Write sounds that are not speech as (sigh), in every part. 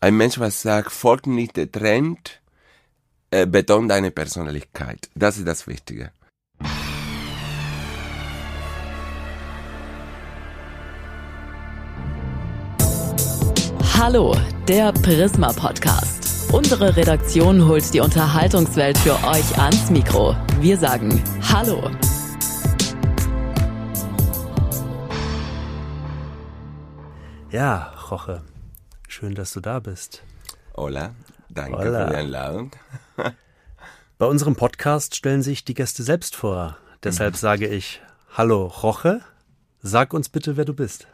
ein Mensch, was sagt, folgt nicht der Trend, äh, betont deine Persönlichkeit. Das ist das Wichtige. Hallo, der Prisma Podcast. Unsere Redaktion holt die Unterhaltungswelt für euch ans Mikro. Wir sagen Hallo. Ja, Roche, schön, dass du da bist. Hola, danke Hola. für die Einladung. (laughs) Bei unserem Podcast stellen sich die Gäste selbst vor. Deshalb sage ich Hallo, Roche. Sag uns bitte, wer du bist.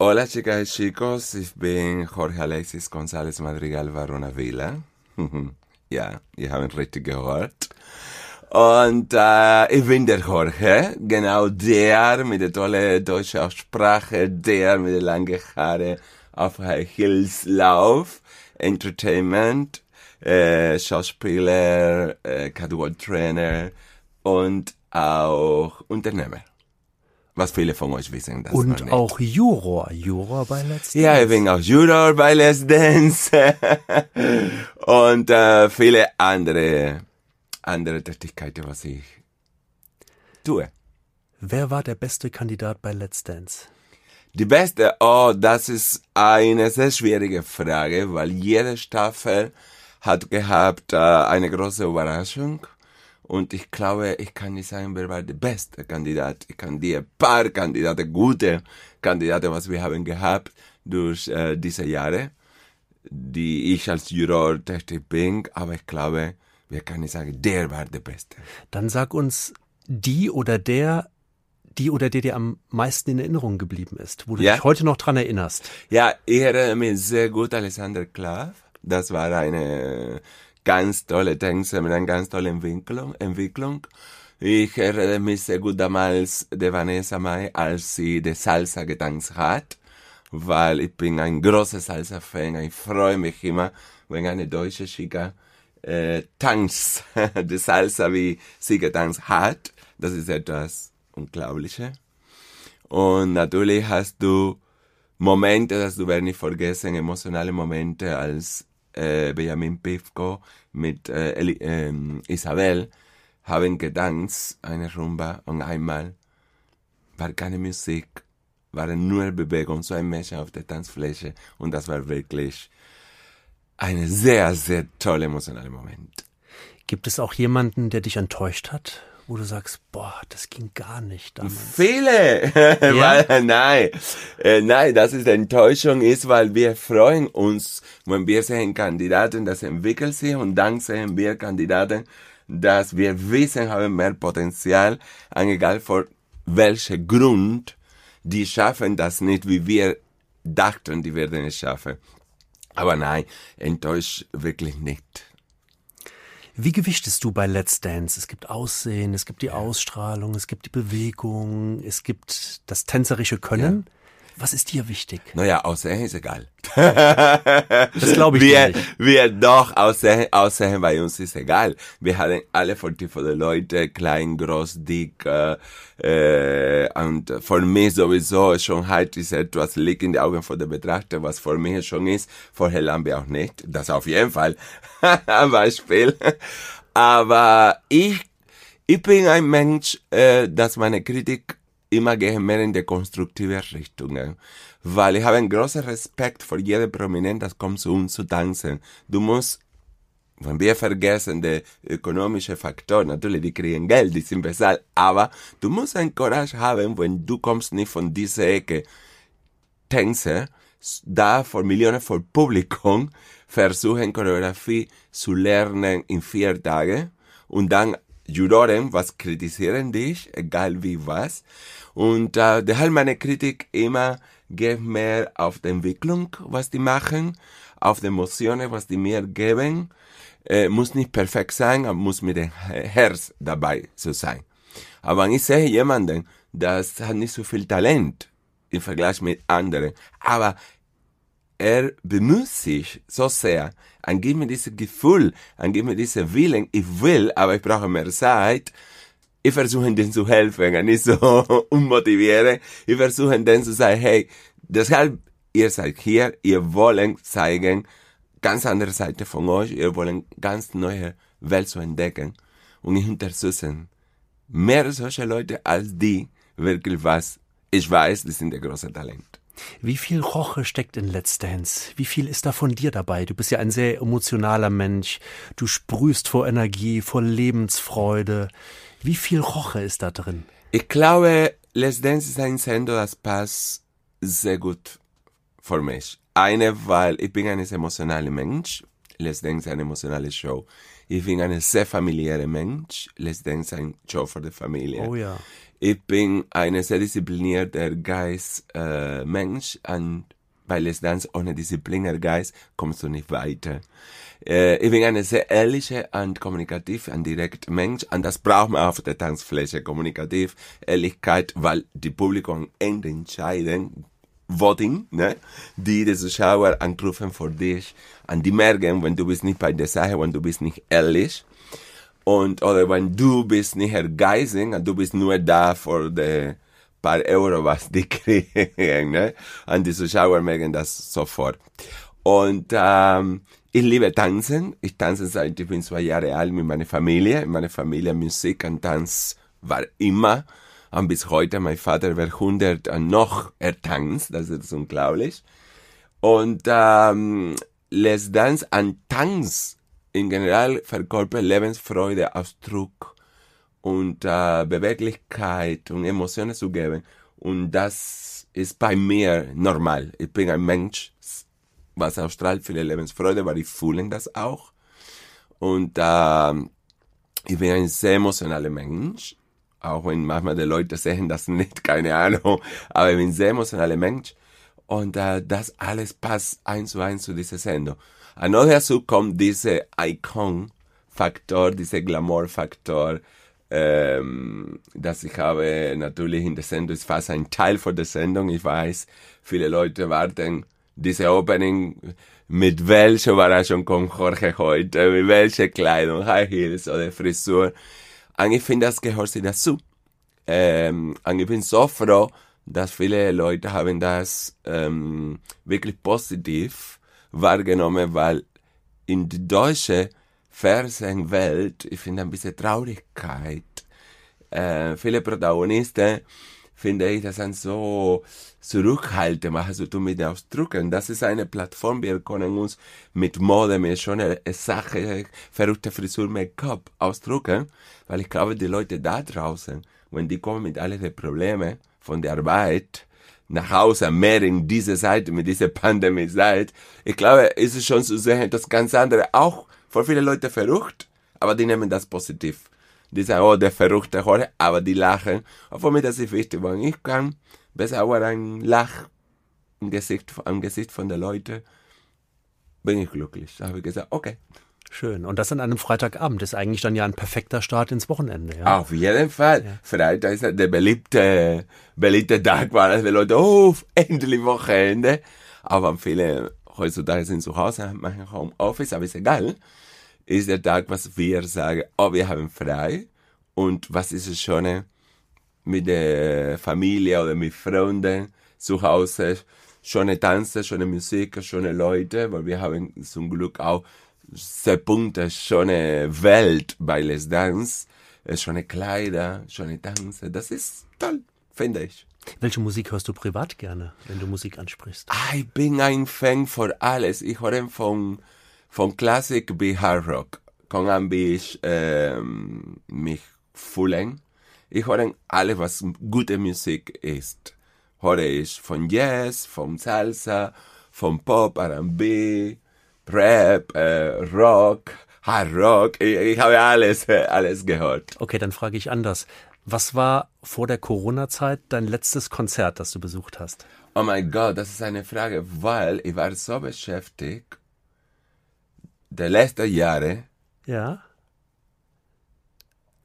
Hola chicas y chicos, ich bin Jorge Alexis González Madrigal Varona Villa. (laughs) ja, ihr habt richtig gehört. Und äh, ich bin der Jorge, genau der mit der tollen deutschen Aussprache, der mit den langen Haare auf High Heels Lauf, Entertainment, äh, Schauspieler, äh, Casual-Trainer und auch Unternehmer. Was viele von euch wissen, das Und auch Juror. Juror bei Let's Ja, ich Dance. bin auch Juror bei Let's Dance (laughs) und äh, viele andere, andere Tätigkeiten, was ich tue. Wer war der beste Kandidat bei Let's Dance? Die beste, oh, das ist eine sehr schwierige Frage, weil jede Staffel hat gehabt äh, eine große Überraschung. Und ich glaube, ich kann nicht sagen, wer war der beste Kandidat. Ich kann dir paar Kandidaten, gute Kandidaten, was wir haben gehabt durch äh, diese Jahre, die ich als Juror tätig bin. Aber ich glaube, wir können nicht sagen, der war der Beste. Dann sag uns die oder der, die oder der dir am meisten in Erinnerung geblieben ist, wo du Ja. dich heute noch dran erinnerst. Ja, ich erinnere mich sehr gut an Alexander Klav. Das war eine ganz tolle Tänzer mit einer ganz tollen Entwicklung. Entwicklung. Ich erinnere mich sehr gut damals der Vanessa Mai, als sie die Salsa getanzt hat, weil ich bin ein großer Salsa-Fan. Ich freue mich immer, wenn eine deutsche Chica äh, tanzt, (laughs) die Salsa, wie sie getanzt hat. Das ist etwas Unglaubliches. Und natürlich hast du Momente, das du werden nicht vergessen, emotionale Momente, als äh, Benjamin Pivko mit äh, Eli, ähm, Isabel haben getanzt, eine Rumba, und einmal war keine Musik, war nur Bewegung, so ein Mädchen auf der Tanzfläche, und das war wirklich ein sehr, sehr toller emotionaler Moment. Gibt es auch jemanden, der dich enttäuscht hat, wo du sagst, boah, das ging gar nicht damals? Viele, (laughs) weil, nein, äh, nein, das ist Enttäuschung ist, weil wir freuen uns, wenn wir sehen Kandidaten, das entwickelt sich und dann sehen wir Kandidaten, dass wir wissen, haben mehr Potenzial, egal vor welcher Grund, die schaffen das nicht, wie wir dachten, die werden es schaffen. Aber nein, enttäuscht wirklich nicht. Wie gewichtest du bei Let's Dance? Es gibt Aussehen, es gibt die Ausstrahlung, es gibt die Bewegung, es gibt das tänzerische Können. Was ist dir wichtig? Naja, Aussehen ist egal. Das glaube ich wir, nicht. wir doch Aussehen, Aussehen bei uns ist egal. Wir haben alle von Typen Leute, klein, groß, dick, äh, äh, und für mich sowieso Schönheit ist etwas, liegt in den Augen von der Betrachter, was für mich schon ist, für Herrn Lambe auch nicht. Das auf jeden Fall. Ein (laughs) Beispiel. Aber ich, ich bin ein Mensch, äh, dass meine Kritik immer gehen mehr in die konstruktive Richtungen. Weil ich habe einen großen Respekt vor jedem Prominent, das kommt zu uns zu tanzen. Du musst, wenn wir vergessen, die ökonomische Faktor, natürlich, die kriegen Geld, die sind bezahlt, aber du musst ein Courage haben, wenn du kommst nicht von dieser Ecke, Tänze, da vor Millionen von Publikum versuchen Choreografie zu lernen in vier Tagen und dann Juroren, was kritisieren dich, egal wie was. Und äh, der halt meine Kritik immer geht mehr auf die Entwicklung, was die machen, auf die Emotionen, was die mir geben. Äh, muss nicht perfekt sein, aber muss mit dem Herz dabei zu sein. Aber wenn ich sehe jemanden, das hat nicht so viel Talent im Vergleich mit anderen, aber er bemüht sich so sehr, und gibt mir dieses Gefühl, und gibt mir diesen Willen, ich will, aber ich brauche mehr Zeit, ich versuche denen zu helfen, nicht so (laughs) unmotivieren, ich versuche denen zu sagen, hey, deshalb, ihr seid hier, ihr wollt zeigen, ganz andere Seite von euch, ihr wollt ganz neue Welt zu entdecken, und ich unterstütze mehr solche Leute als die, wirklich was, ich weiß, die sind der große Talent. Wie viel Roche steckt in Let's Dance? Wie viel ist da von dir dabei? Du bist ja ein sehr emotionaler Mensch. Du sprühst vor Energie, vor Lebensfreude. Wie viel Roche ist da drin? Ich glaube, Let's Dance ist ein Sender, das passt sehr gut für mich. Eine, weil ich bin ein emotionaler Mensch. Let's Dance ist eine emotionale Show. Ich bin ein sehr familiärer Mensch. Let's Dance ist ein Show für die Familie. Oh ja. Ich bin ein sehr disziplinierter Geist, äh, Mensch und weil es dann ohne disziplinierter Geist kommst du nicht weiter. Äh, ich bin ein sehr ehrlicher und kommunikativ und direkt Mensch und das braucht man auf der Tanzfläche. Kommunikativ, Ehrlichkeit, weil die Publikum entscheiden, Voting, ne? Die die Zuschauer anrufen für dich und die merken, wenn du bist nicht bei der Sache, wenn du bist nicht ehrlich, und, oder wenn du bist nicht Geising und du bist nur da für die paar Euro, was die (laughs) kriegen, ne? Und die Zuschauer merken das sofort. Und, ähm, ich liebe Tanzen. Ich tanze seit ich bin zwei Jahre alt mit meiner Familie. In meiner Familie Musik und Tanz war immer. Und bis heute, mein Vater wird 100 und noch er tanzt. Das ist unglaublich. Und ähm, Les Dance an Tanz in general verkörpert Lebensfreude, Ausdruck und äh, Beweglichkeit und Emotionen zu geben. Und das ist bei mir normal. Ich bin ein Mensch, was ausstrahlt viele Lebensfreude, weil ich fühle das auch. Und äh, ich bin ein sehr emotionaler Mensch. Auch wenn manchmal die Leute sehen das nicht, (laughs) keine Ahnung. Aber ich bin ein sehr emotionaler Mensch. Und äh, das alles passt eins zu eins zu dieser Sendung. Und noch dazu kommt dieser Icon-Faktor, dieser Glamour-Faktor, ähm, dass ich habe natürlich in der Sendung, ist fast ein Teil von der Sendung. Ich weiß, viele Leute warten diese Opening, mit welcher Überraschung kommt Jorge heute, mit welcher Kleidung, High Heels oder Frisur. Und ich finde, das gehört sich dazu. Ähm, und ich bin so froh, dass viele Leute haben das ähm, wirklich positiv wahrgenommen, weil in die deutsche Fernsehwelt, ich finde ein bisschen Traurigkeit. Äh, viele Protagonisten, finde ich, das sind so zurückhaltend, machen so tun mit den Ausdrücken. Das ist eine Plattform, wir können uns mit Mode, mit schon eine Sache, verrückte Frisur, Make-up ausdrücken, weil ich glaube, die Leute da draußen, wenn die kommen mit all den Problemen von der Arbeit, nach Hause, mehr in diese Seite, mit dieser Pandemie-Zeit. Ich glaube, ist es schon zu sehen, dass ganz andere auch für viele Leute verrückt, aber die nehmen das positiv. Die sagen, oh, der verrückte Jorge, aber die lachen. Und für das ist wichtig, weil ich kann besser auch ein Lach im Gesicht, am Gesicht von den Leuten, bin ich glücklich. Da habe ich gesagt, okay. Schön. Und das an einem Freitagabend ist eigentlich dann ja ein perfekter Start ins Wochenende. Ja? Auf jeden Fall. Ja. Freitag ist der beliebte, beliebte Tag, weil die Leute, oh, endlich Wochenende. Aber viele heutzutage sind zu Hause, machen Homeoffice, aber ist egal. Ist der Tag, was wir sagen, oh, wir haben frei. Und was ist es Schöne mit der Familie oder mit Freunden zu Hause? Schöne Tanzen, schöne Musik, schöne Leute, weil wir haben zum Glück auch sehr bunte, schöne Welt bei Les Dance. Schöne Kleider, schöne Tanze. Das ist toll, finde ich. Welche Musik hörst du privat gerne, wenn du Musik ansprichst? Ah, ich bin ein Fan für alles. Ich höre von, von Klassik bis Hard Rock. Kann ein bisschen ähm, mich fühlen. Ich höre alles, was gute Musik ist. Höre ich von Jazz, von Salsa, von Pop, R&B, Rap, äh, Rock, Hard Rock, ich, ich habe alles, (laughs) alles gehört. Okay, dann frage ich anders. Was war vor der Corona-Zeit dein letztes Konzert, das du besucht hast? Oh mein Gott, das ist eine Frage, weil ich war so beschäftigt, die letzten Jahre, Ja.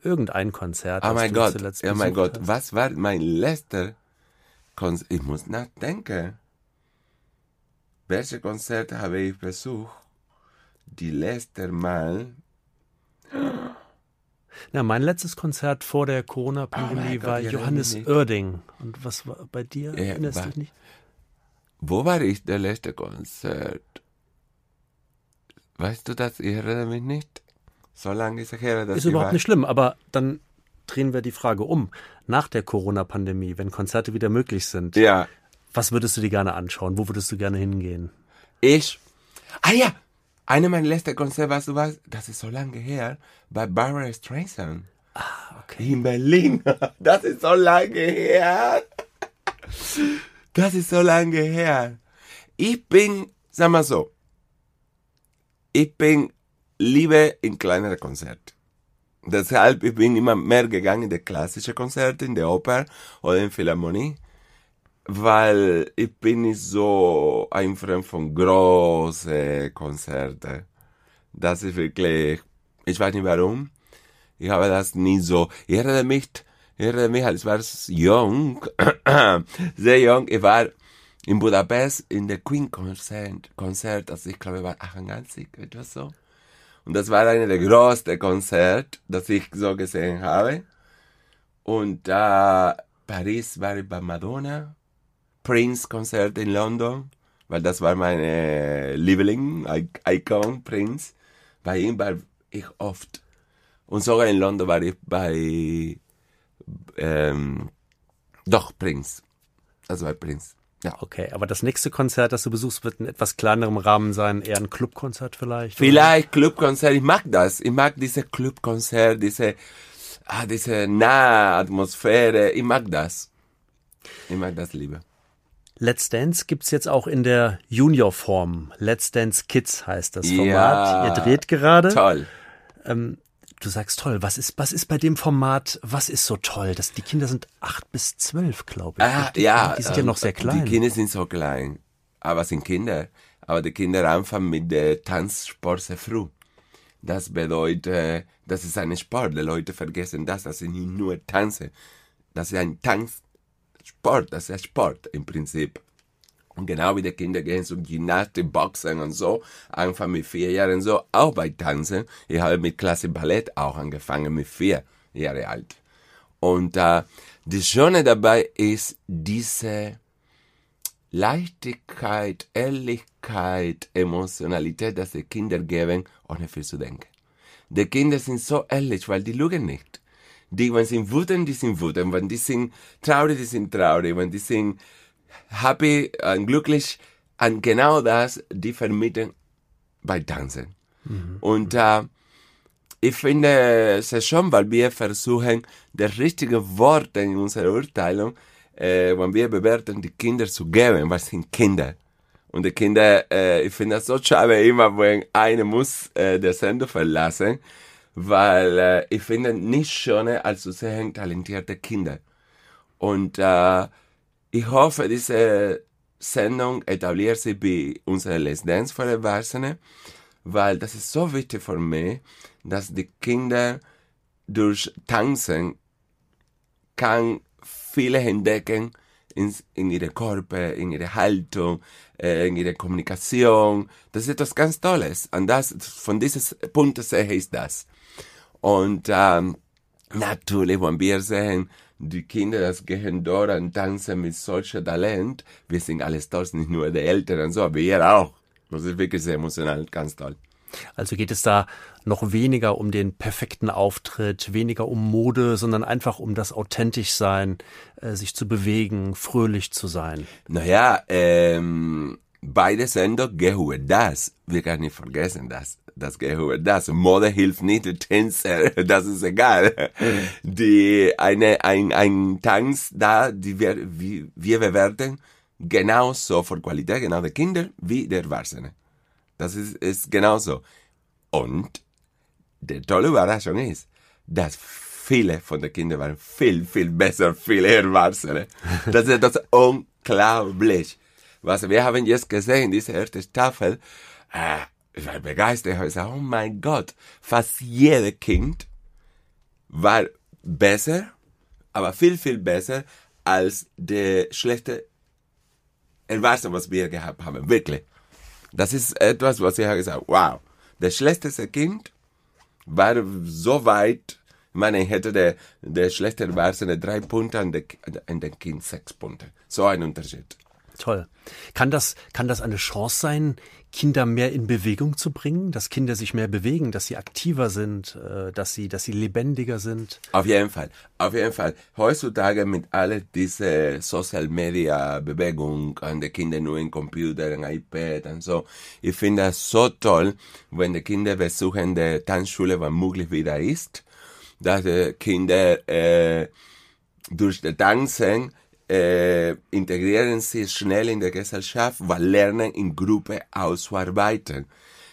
Irgendein Konzert. oh mein Gott, zuletzt oh mein Gott, hast. was war mein letzter Konzert? Ich muss nachdenken. Welche Konzerte habe ich besucht? Die letzte Mal. Na, mein letztes Konzert vor der Oh Corona-Pandemie Gott, war erinnere Johannes. Oerding. Und was war bei dir? Ja, Erinnerst war- dich nicht? Wo war ich der letzte Konzert? Weißt du das? Ich erinnere mich nicht. So lange ist es her, dass Ist überhaupt nicht schlimm, aber dann drehen wir die Frage um. Nach der Corona-Pandemie, wenn Konzerte wieder möglich sind, Ja, was würdest du dir gerne anschauen? Wo würdest du gerne hingehen? ich. Ah ja, eine meiner letzten Konzerte, weißt du was? Das ist so lange her, bei Barbara Streisand. Okay. In Berlin. (laughs) Das ist so lange her. Das ist so lange her. Ich bin, sag mal so, ich bin lieber in kleinere Konzerte. Deshalb ich bin immer mehr gegangen in die klassische Konzerte, in der Oper oder in Philharmonie, weil ich bin nicht so ein Freund von großen Konzerten. Das ist wirklich, ich weiß nicht warum, ich habe das nie so. Ich erinnere mich, ich erinnere mich, als ich war jung, (clears throat) sehr jung, ich war in Budapest in der Queen Konzert, Konzert, also ich glaube, ich war 88, etwas so. Und das war einer der größten Konzerte, das ich so gesehen habe. Und da Paris war ich bei Madonna, Prince Konzert in London, weil das war meine Liebling, Icon Prince. Bei ihm war ich oft. Und sogar in London war ich bei, ähm, doch Prince. Also bei Prince. Ja. Okay, aber das nächste Konzert, das du besuchst, wird in etwas kleinerem Rahmen sein, eher ein Clubkonzert vielleicht? oder? Vielleicht Clubkonzert, ich mag das. Ich mag diese Clubkonzert, diese, ah, diese nahe Atmosphäre. Ich mag das. Ich mag das lieber. Let's Dance gibt's jetzt auch in der Juniorform. Let's Dance Kids heißt das Format. Ja. Ihr dreht gerade. Toll. Du sagst toll. Was ist, was ist bei dem Format, was ist so toll? Das, die Kinder sind acht bis zwölf, glaube ich. Ah, ja. Die sind ja ähm, noch sehr klein. Die Kinder sind so klein. Aber sind Kinder. Aber die Kinder anfangen mit der Tanzsport sehr früh. Das bedeutet, das ist ein Sport. Die Leute vergessen das. Das ist nicht nur Tanzen. Das ist ein Tanzsport. Das ist Sport im Prinzip. Und genau wie die Kinder gehen zum Gymnastik, Boxen und so, anfangen mit vier Jahren so, auch bei Tanzen. Ich habe mit Klasse Ballett auch angefangen mit vier Jahre alt. Und äh, das Schöne dabei ist diese Leichtigkeit, Ehrlichkeit, Emotionalität, dass die Kinder geben, ohne viel zu denken. Die Kinder sind so ehrlich, weil die lügen nicht. Die, wenn sie wütend, die sind wütend. Wenn die sind traurig, die sind traurig. Wenn die sind happy und glücklich, und genau das, die vermitteln bei Tanzen. Und äh, ich finde es ist schon, weil wir versuchen, das richtige Wort in unserer Urteilung, äh, wenn wir bewerten, die Kinder zu geben, was sind Kinder. Und die Kinder, äh, ich finde das so schade immer, wenn eine muss äh, der Sender verlassen, weil äh, ich finde nicht schöner, als zu sehen talentierte Kinder. Und äh, ich hoffe, diese Sendung etabliert sich bei unserer Let's Dance für Erwachsene, weil das ist so wichtig für mich, dass die Kinder durch Tanzen kann viele entdecken in, in ihre Körper, in ihre Haltung, äh, in ihre Kommunikation. Das ist etwas ganz Tolles. Und das, von diesem Punkt sehe ich das. Und ähm, natürlich, wenn wir sehen, die Kinder, das gehen dort und tanzen mit solchem Talent, wir sind alles stolz, nicht nur die Eltern und so, aber wir auch. Das ist wirklich sehr emotional, ganz toll. Also geht es da noch weniger um den perfekten Auftritt, weniger um Mode, sondern einfach um das authentisch sein, äh, sich zu bewegen, fröhlich zu sein. Naja, ähm, beide Sender gehören das. Wir können nicht vergessen, das, das gehört das. Mode hilft nicht, Tänzer, (laughs) das ist egal. Die, eine, ein, ein Tanz da, die wir, wie, wir bewerten, genauso für Qualität, genau der Kinder, wie der Erwachsene. Das ist, ist genauso. Und die tolle Überraschung ist, dass viele von den Kindern waren viel, viel besser, viel Erwachsene. Das ist das unglaublich. Was wir haben jetzt gesehen, diese erste Staffel, äh, ich war begeistert. Ich habe gesagt, oh mein Gott, fast jedes Kind war besser, aber viel, viel besser als der schlechte Erwachsene, was wir gehabt haben. Wirklich. Das ist etwas, was ich habe gesagt, wow. Das schlechteste Kind war so weit, ich meine, ich hätte der, der schlechte Erwachsene drei Punkte, an, der, den Kind sechs Punkte. So ein Unterschied. Toll. Kann das, kann das eine Chance sein, Kinder mehr in Bewegung zu bringen, dass Kinder sich mehr bewegen, dass sie aktiver sind, äh, dass sie, dass sie lebendiger sind? Auf jeden Fall, auf jeden Fall. Heutzutage mit all diese Social Media Bewegung an die Kinder nur im Computer, im iPad und so. Ich finde das so toll, wenn die Kinder besuchen die Tanzschule, wann möglich wieder ist, dass die Kinder äh, durch das Tanzen äh, integrieren sich schnell in der Gesellschaft, weil lernen in Gruppe auszuarbeiten,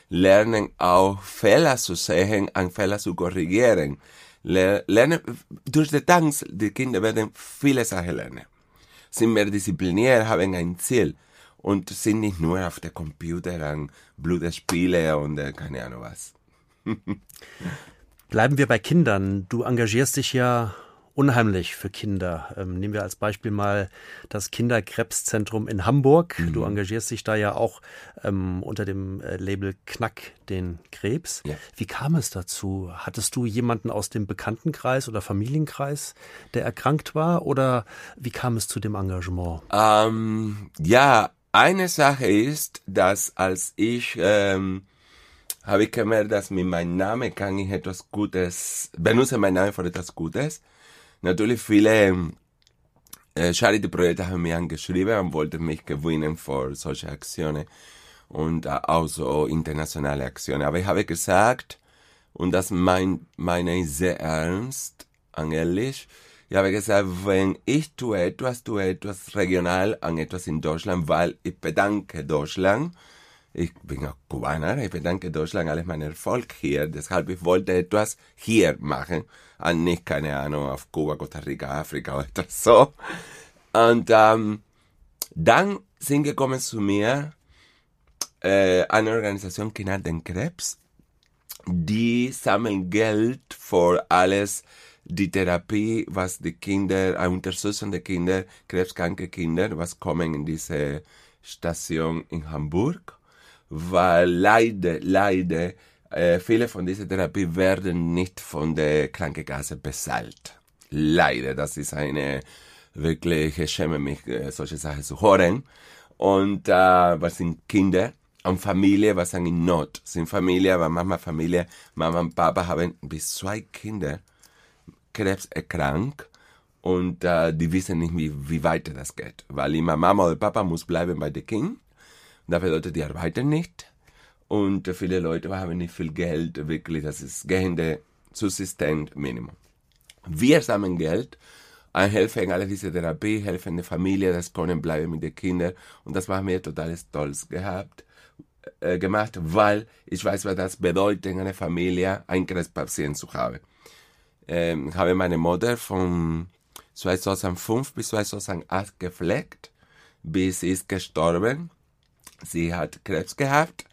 lernen auch Fehler zu sehen, an Fehler zu korrigieren, lernen durch den Tanz, die Kinder werden viele Sachen lernen, sind mehr diszipliniert, haben ein Ziel und sind nicht nur auf der Computer an Blutspiele und äh, keine Ahnung was. (laughs) Bleiben wir bei Kindern. Du engagierst dich ja unheimlich für Kinder. Ähm, nehmen wir als Beispiel mal das Kinderkrebszentrum in Hamburg. Mhm. Du engagierst dich da ja auch ähm, unter dem äh, Label Knack den Krebs. Ja. Wie kam es dazu? Hattest du jemanden aus dem Bekanntenkreis oder Familienkreis, der erkrankt war? Oder wie kam es zu dem Engagement? Ähm, ja, eine Sache ist, dass als ich ähm, habe ich gemerkt, dass mit meinem Namen kann ich etwas Gutes, benutze meinen Namen für etwas Gutes natürlich viele äh, Charity-Projekte haben mich angeschrieben und wollten mich gewinnen für solche Aktionen und äh, auch so internationale Aktionen. Aber ich habe gesagt, und das mein, meine ich sehr ernst, ehrlich, ich habe gesagt, wenn ich tue etwas, tue etwas regional an etwas in Deutschland, weil ich bedanke Deutschland. Ich bin auch Kubaner, ich bedanke Deutschland alles meinen Erfolg hier. Deshalb ich wollte etwas hier machen an nicht, keine Ahnung, auf Kuba, Costa Rica, Afrika oder (laughs) so. Und ähm, dann sind gekommen zu mir äh, eine Organisation, Kinder den Krebs, die sammeln Geld für alles, die Therapie, was die Kinder, äh, unterstützen die Kinder, krebskranke Kinder, was kommen in diese Station in Hamburg, weil leider, leider, äh, viele von dieser Therapie werden nicht von der Krankenkasse bezahlt. Leider, das ist eine wirklich, ich schäme mich, äh, solche Sachen zu hören. Und äh, was sind Kinder und Familie, was sind in Not. Sind Familie, aber Mama, Familie, Mama und Papa haben bis zwei Kinder Krebs erkrankt und äh, die wissen nicht, wie, wie weiter das geht. Weil immer Mama oder Papa muss bleiben bei den Kindern. Das bedeutet, die arbeiten nicht und viele Leute haben nicht viel Geld, wirklich, das ist gehende Subsistent Minimum. Wir sammeln Geld, helfen alle diese Therapie, helfen der Familie, das können bleiben mit den Kindern und das war mir total stolz gehabt, äh, gemacht, weil ich weiß, was das bedeutet, in einer Familie einen Krebspatient zu haben. Ähm, ich habe meine Mutter von 2005 bis 2008 gepflegt, bis sie ist gestorben. Sie hat Krebs gehabt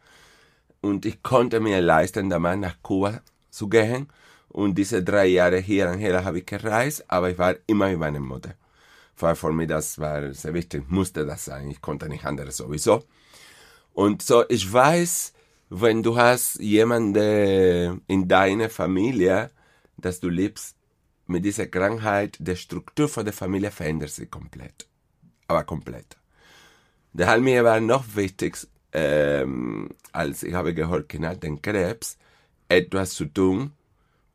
und ich konnte mir leisten, damals nach Kuba zu gehen. Und diese drei Jahre hier und her habe ich gereist, aber ich war immer mit meiner Mutter. Weil für mich das war sehr wichtig, musste das sein. Ich konnte nicht anders sowieso. Und so, ich weiß, wenn du hast jemanden in deiner Familie, dass du lebst mit dieser Krankheit, die Struktur von der Familie verändert sich komplett. Aber komplett. Daher mir war noch wichtig, ähm, als ich habe gehört, Krebs, etwas zu tun.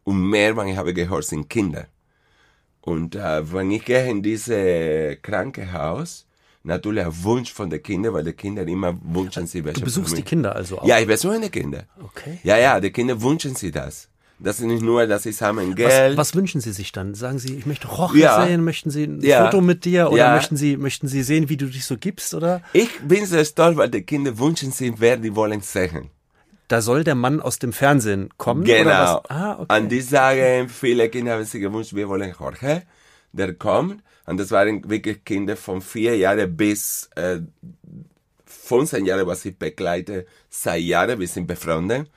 Und mehr, wenn ich habe gehört, sind Kinder. Und äh, wenn ich gehe in dieses Krankenhaus, natürlich ein Wunsch von den Kindern, weil die Kinder immer wünschen sie welche. Du besuchst die Kinder also auch? Ja, ich besuche die Kinder. Okay. Ja, ja, die Kinder wünschen sie das. Das ist nicht nur, dass sie sammeln Geld. Was, was, wünschen Sie sich dann? Sagen Sie, ich möchte Roche ja. sehen, möchten Sie ein ja. Foto mit dir oder ja. möchten Sie möchten Sie sehen, wie du dich so gibst oder? Ich bin sehr stolz, weil die Kinder wünschen sich, wer die wollen sehen. da soll der Mann aus dem Fernsehen kommen? Genau. Oder was? Ah, okay. Und die sagen, viele Kinder haben sich gewünscht, wir wollen Jorge, der kommt. Und das waren wirklich Kinder von vier Jahren bis äh, 15 Jahre, was ich begleite, seit Jahren, wir sind befreundet.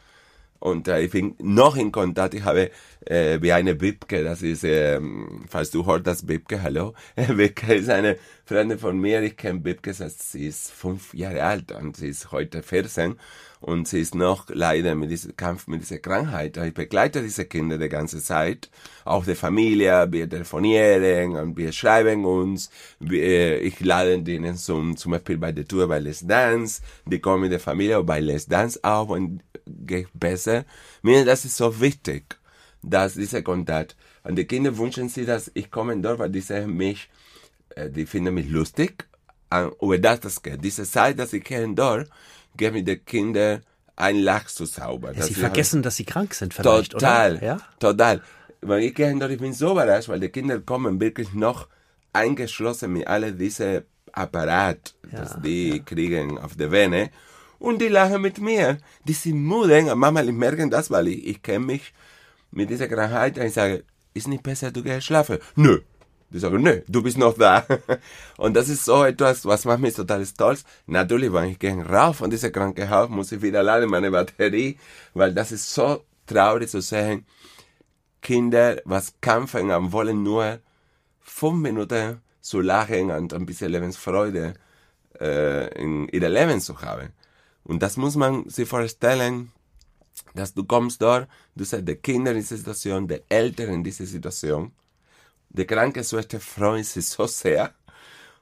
Und äh, ich bin noch in Kontakt. Ich habe äh, wie eine Wipke, das ist, ähm, falls du hörst das Wipke, hallo. (laughs) Wipke ist eine Freundin von mir. Ich kenne seit sie ist fünf Jahre alt und sie ist heute 14 und sie ist noch leider mit diesem Kampf mit dieser Krankheit. Ich begleite diese Kinder die ganze Zeit, auch die Familie, wir telefonieren und wir schreiben uns, wir, ich lade denen zum, zum Beispiel bei der Tour bei Let's Dance, die kommen mit der Familie bei Let's Dance auch und geht besser. Mir, das ist so wichtig, dass dieser Kontakt. Und die Kinder wünschen sich, dass ich komme dort, weil die sehen mich, äh, die finden mich lustig, über das das geht. Diese Zeit, dass ich gehe dort, gehe mit den Kindern ein Lach zu zaubern. Ja, sie vergessen, dass sie krank sind vielleicht, Total, oder? Ja? total. Weil ich gehe dort, ich bin so überrascht, weil die Kinder kommen wirklich noch eingeschlossen mit all diese Apparat, das die kriegen auf der Vene. Und die lachen mit mir. Die sind müde. Manchmal merken das, weil ich, ich kenne mich mit dieser Krankheit. Und ich sage, ist nicht besser, du gehst schlafen? Nö. Die sagen, nö, du bist noch da. (laughs) Und das ist so etwas, was macht mich total stolz. Natürlich, wenn ich gehe rauf von dieser Krankenhaus, muss ich wieder laden meine Batterie, weil das ist so traurig zu sehen. Kinder, was kämpfen und wollen nur fünf Minuten zu lachen und ein bisschen Lebensfreude äh, in ihrem Leben zu haben. Und das muss man sich vorstellen, dass du kommst dort, du siehst die Kinder in dieser Situation, die Eltern in dieser Situation. Die Krankenschwester freuen sich so sehr.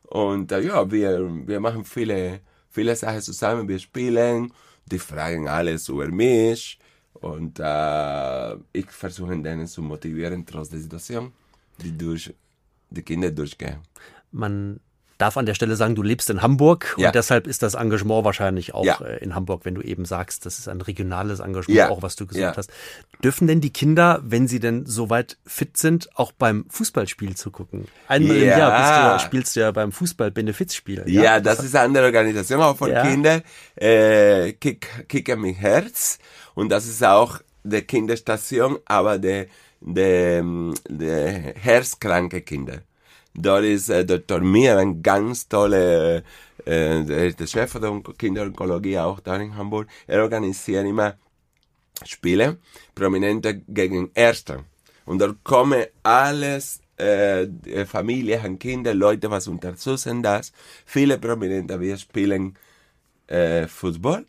Und äh, ja, wir, wir machen viele, viele Sachen zusammen, wir spielen, die fragen alles über mich. Und äh, ich versuche denen zu motivieren, trotz der Situation, die durch die Kinder durchgehen. Man darf an der Stelle sagen, du lebst in Hamburg Ja. und deshalb ist das Engagement wahrscheinlich auch Ja. äh, in Hamburg, wenn du eben sagst, das ist ein regionales Engagement, Ja. auch was du gesagt hast. Dürfen denn die Kinder, wenn sie denn soweit fit sind, auch beim Fußballspiel zugucken? Einmal im Ja. Jahr bist du, spielst du ja beim Fußball-Benefizspiel. Ja, das ist eine andere Organisation, auch von. Kindern. Äh, Kick, Kicker mit Herz. Und das ist auch die Kinderstation, aber der, der, der herzkranke Kinder. Dort ist äh, Dr. Mir ein ganz tolle, äh, der ist der Chef der Onko- Kinderonkologie auch da in Hamburg. Er organisiert immer Spiele, Prominente gegen Erste. Und dort kommen alles, äh, Familien, Kinder, Leute, was unterstützen das. Viele Prominente, wir spielen äh, Fußball.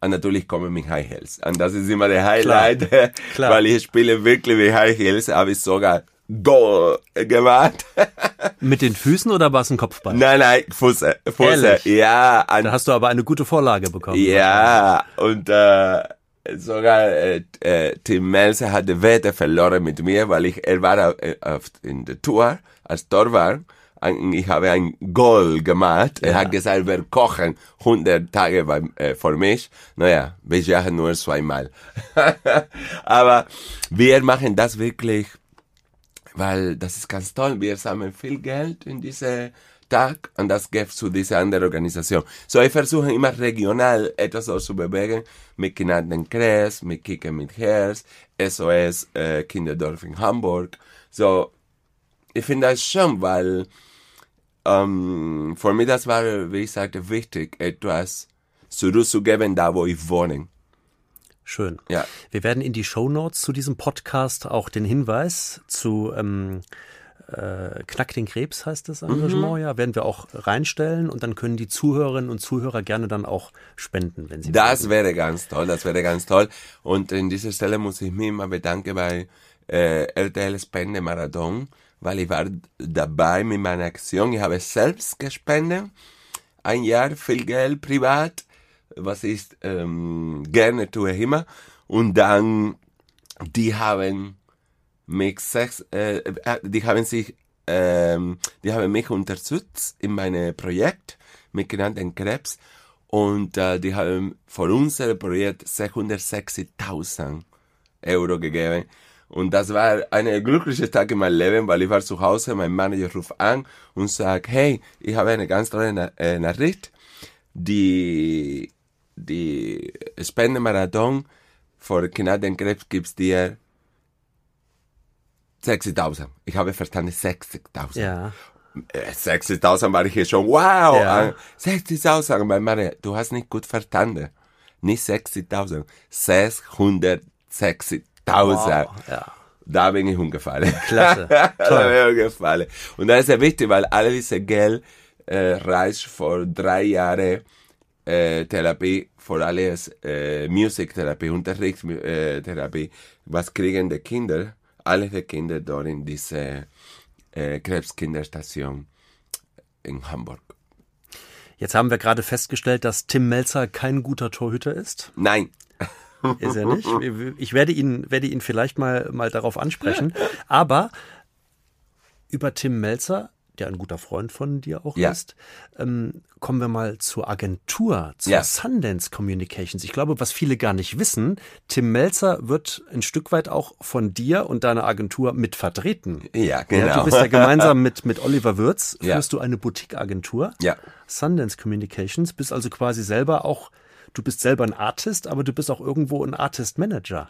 Und natürlich kommen mit High Heels. Und das ist immer der Highlight, (laughs) Klar. weil ich spiele wirklich mit High Heels, habe ich sogar Goal gemacht. (laughs) Mit den Füßen oder war es ein Kopfball? nein, nein, Fuße, Fuße, Ehrlich? ja. Und Da hast du aber eine gute Vorlage bekommen. ja, und äh, sogar äh, äh, Tim Melzer hat die Wette verloren mit mir, weil ich er war äh, auf, in der Tour als Torwart. Ich habe ein Goal gemacht. Er hat gesagt, wir kochen 100 Tage bei, äh, vor mich. Naja, wir jagen nur zweimal. (laughs) Aber wir machen das wirklich, weil das ist ganz toll. Wir sammeln viel Geld in diese Tag und das gibt zu dieser anderen Organisation. So, ich versuche immer regional etwas so zu bewegen, mit genannten Kreis, mit Kicken mit Herz, SOS äh, Kinderdorf in Hamburg. So, ich finde das schon, weil ähm, für mich das war, wie ich sagte, wichtig, etwas zurückzugeben, da wo ich wohne. Schön. Ja. Wir werden in die Shownotes zu diesem Podcast auch den Hinweis zu ähm, äh, Knack den Krebs heißt das Engagement, ja, werden wir auch reinstellen und dann können die Zuhörerinnen und Zuhörer gerne dann auch spenden, wenn sie Das mögen. wäre ganz toll, das wäre ganz toll. Und in dieser Stelle muss ich mich mal bedanken bei äh, RTL Spende Marathon, weil ich war dabei mit meiner Aktion. Ich habe selbst gespendet, ein Jahr viel Geld privat, was ich ähm, gerne tue immer. Und dann, die haben mich sechs, äh, äh, die haben sich, ähm, die haben mich unterstützt in meinem Projekt mit genannten Krebs und äh, die haben für unser Projekt 660.000 Euro gegeben. Und das war ein glücklicher Tag in meinem Leben, weil ich war zu Hause, mein Manager ruft an und sagt, hey, ich habe eine ganz tolle äh, Nachricht. Die die Spendemarathon für Krebs gibt's dir 60.000. Ich habe verstanden 60.000. Ja. Äh, 60.000 war ich hier schon, wow, Ja. äh, 60.000, weil Maria, du hast nicht gut verstanden. Nicht 60.000, 660.000. Wow, ja. Da bin ich umgefallen. Klasse. (laughs) da bin ich umgefallen. Und das ist ja wichtig, weil all diese Geld äh, reicht für drei Jahre äh, Therapie, für alles äh, Musiktherapie, Unterrichtstherapie. Äh, Therapie. Was kriegen die Kinder? Alle die Kinder dort in diese äh, Krebskinderstation in Hamburg. Jetzt haben wir gerade festgestellt, dass Tim Melzer kein guter Torhüter ist. Nein. Ist er nicht? (laughs) Ich werde ihn, werde ihn vielleicht mal, mal darauf ansprechen. Aber über Tim Melzer, der ein guter Freund von dir auch Ja. ist, ähm, kommen wir mal zur Agentur, zur Ja. Sundance Communications. Ich glaube, was viele gar nicht wissen, Tim Melzer wird ein Stück weit auch von dir und deiner Agentur mit vertreten. Ja, genau. Ja, du bist ja gemeinsam mit, mit (laughs) Oliver Würz, Ja. führst du eine Boutique-Agentur. Ja. Sundance Communications, bist also quasi selber auch, du bist selber ein Artist, aber du bist auch irgendwo ein Artist-Manager.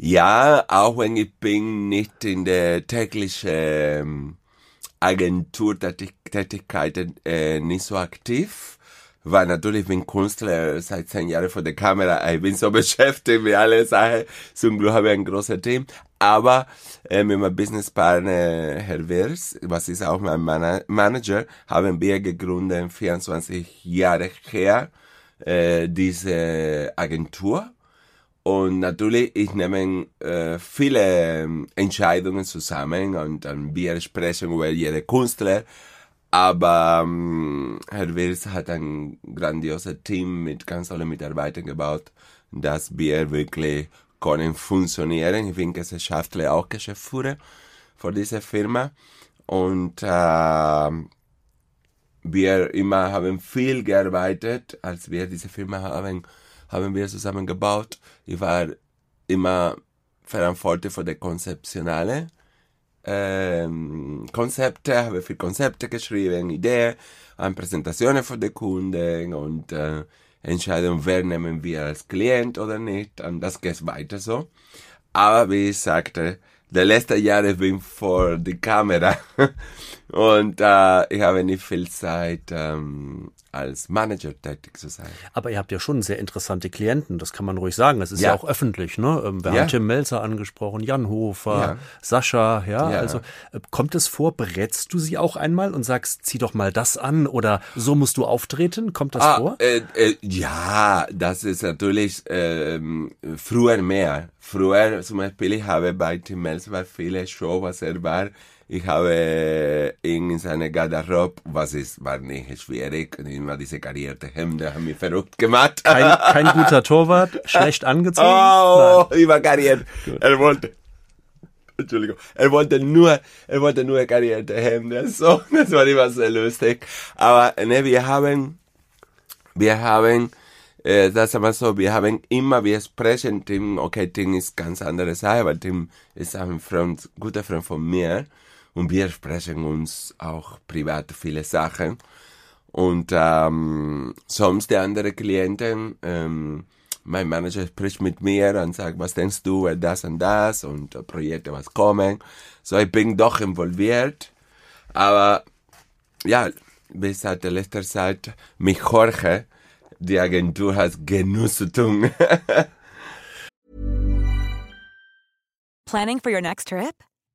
Ja, auch wenn ich bin nicht in der täglichen ähm, Agenturtätigkeit äh, nicht so aktiv, weil natürlich bin Künstler seit zehn Jahren vor der Kamera, ich bin so (laughs) beschäftigt mit allen Sachen, zum Glück habe ich ein großes Team, aber äh, mit meinem Businesspartner Herr Wirs, was ist auch mein Mana Manager, haben wir gegründet, 24 Jahre her, äh, diese Agentur. Und natürlich, ich nehme äh, viele ähm, Entscheidungen zusammen und dann wir sprechen über jede Künstler. Aber ähm, Herr Wirs hat ein grandioses Team mit ganz tollen Mitarbeitern gebaut, dass wir wirklich können funktionieren. Ich bin Gesellschaftler auch Geschäftsführer für diese Firma. Und äh, wir immer haben viel gearbeitet, als wir diese Firma haben, haben wir zusammen gebaut. Ich war immer verantwortlich für die konzeptionelle ähm, Konzepte, habe viel Konzepte geschrieben, Ideen, an Präsentationen für die Kunden und äh, Entscheidung, wer nehmen wir als Klient oder nicht. Und das geht weiter so. Aber wie ich sagte, die letzten Jahre bin vor die Kamera (laughs) und äh, ich habe nicht viel Zeit ähm, als Manager tätig zu sein. Aber ihr habt ja schon sehr interessante Klienten, das kann man ruhig sagen. Das ist ja, Ja. auch öffentlich, ne? Ähm, Wir Ja. haben Tim Melzer angesprochen, Jan Hofer, Ja. Sascha, ja. Also äh, kommt es vor, berätst du sie auch einmal und sagst, zieh doch mal das an oder so musst du auftreten? Kommt das vor? Äh, äh, ja, das ist natürlich ähm, früher mehr. Früher zum Beispiel, ich habe bei Tim Melzer viele Show, was er war. Ich habe ihn in seine Garderobe, was ist, war nicht schwierig, immer diese karierte Hemden haben mich verrückt gemacht. Kein, (laughs) kein guter Torwart, schlecht angezogen? Oh, ich war kariert. Er wollte, Entschuldigung, er wollte nur, er wollte nur karierte Hemden, so, (laughs) das war immer sehr lustig. Aber, ne, wir haben, wir haben, äh, das aber so, wir haben immer, wir sprechen, Tim, okay, Tim ist ganz andere Sache, aber Tim ist ein Freund, guter Freund von mir. Und wir sprechen uns auch privat viele Sachen. Und ähm, sonst die andere Klienten, ähm, mein Manager spricht mit mir und sagt, was denkst du über das und das und Projekte, was kommen. So, ich bin doch involviert. Aber ja, bis seit der letzten Zeit mit Jorge, die Agentur hat genug zu tun. (laughs) Planning for your next trip?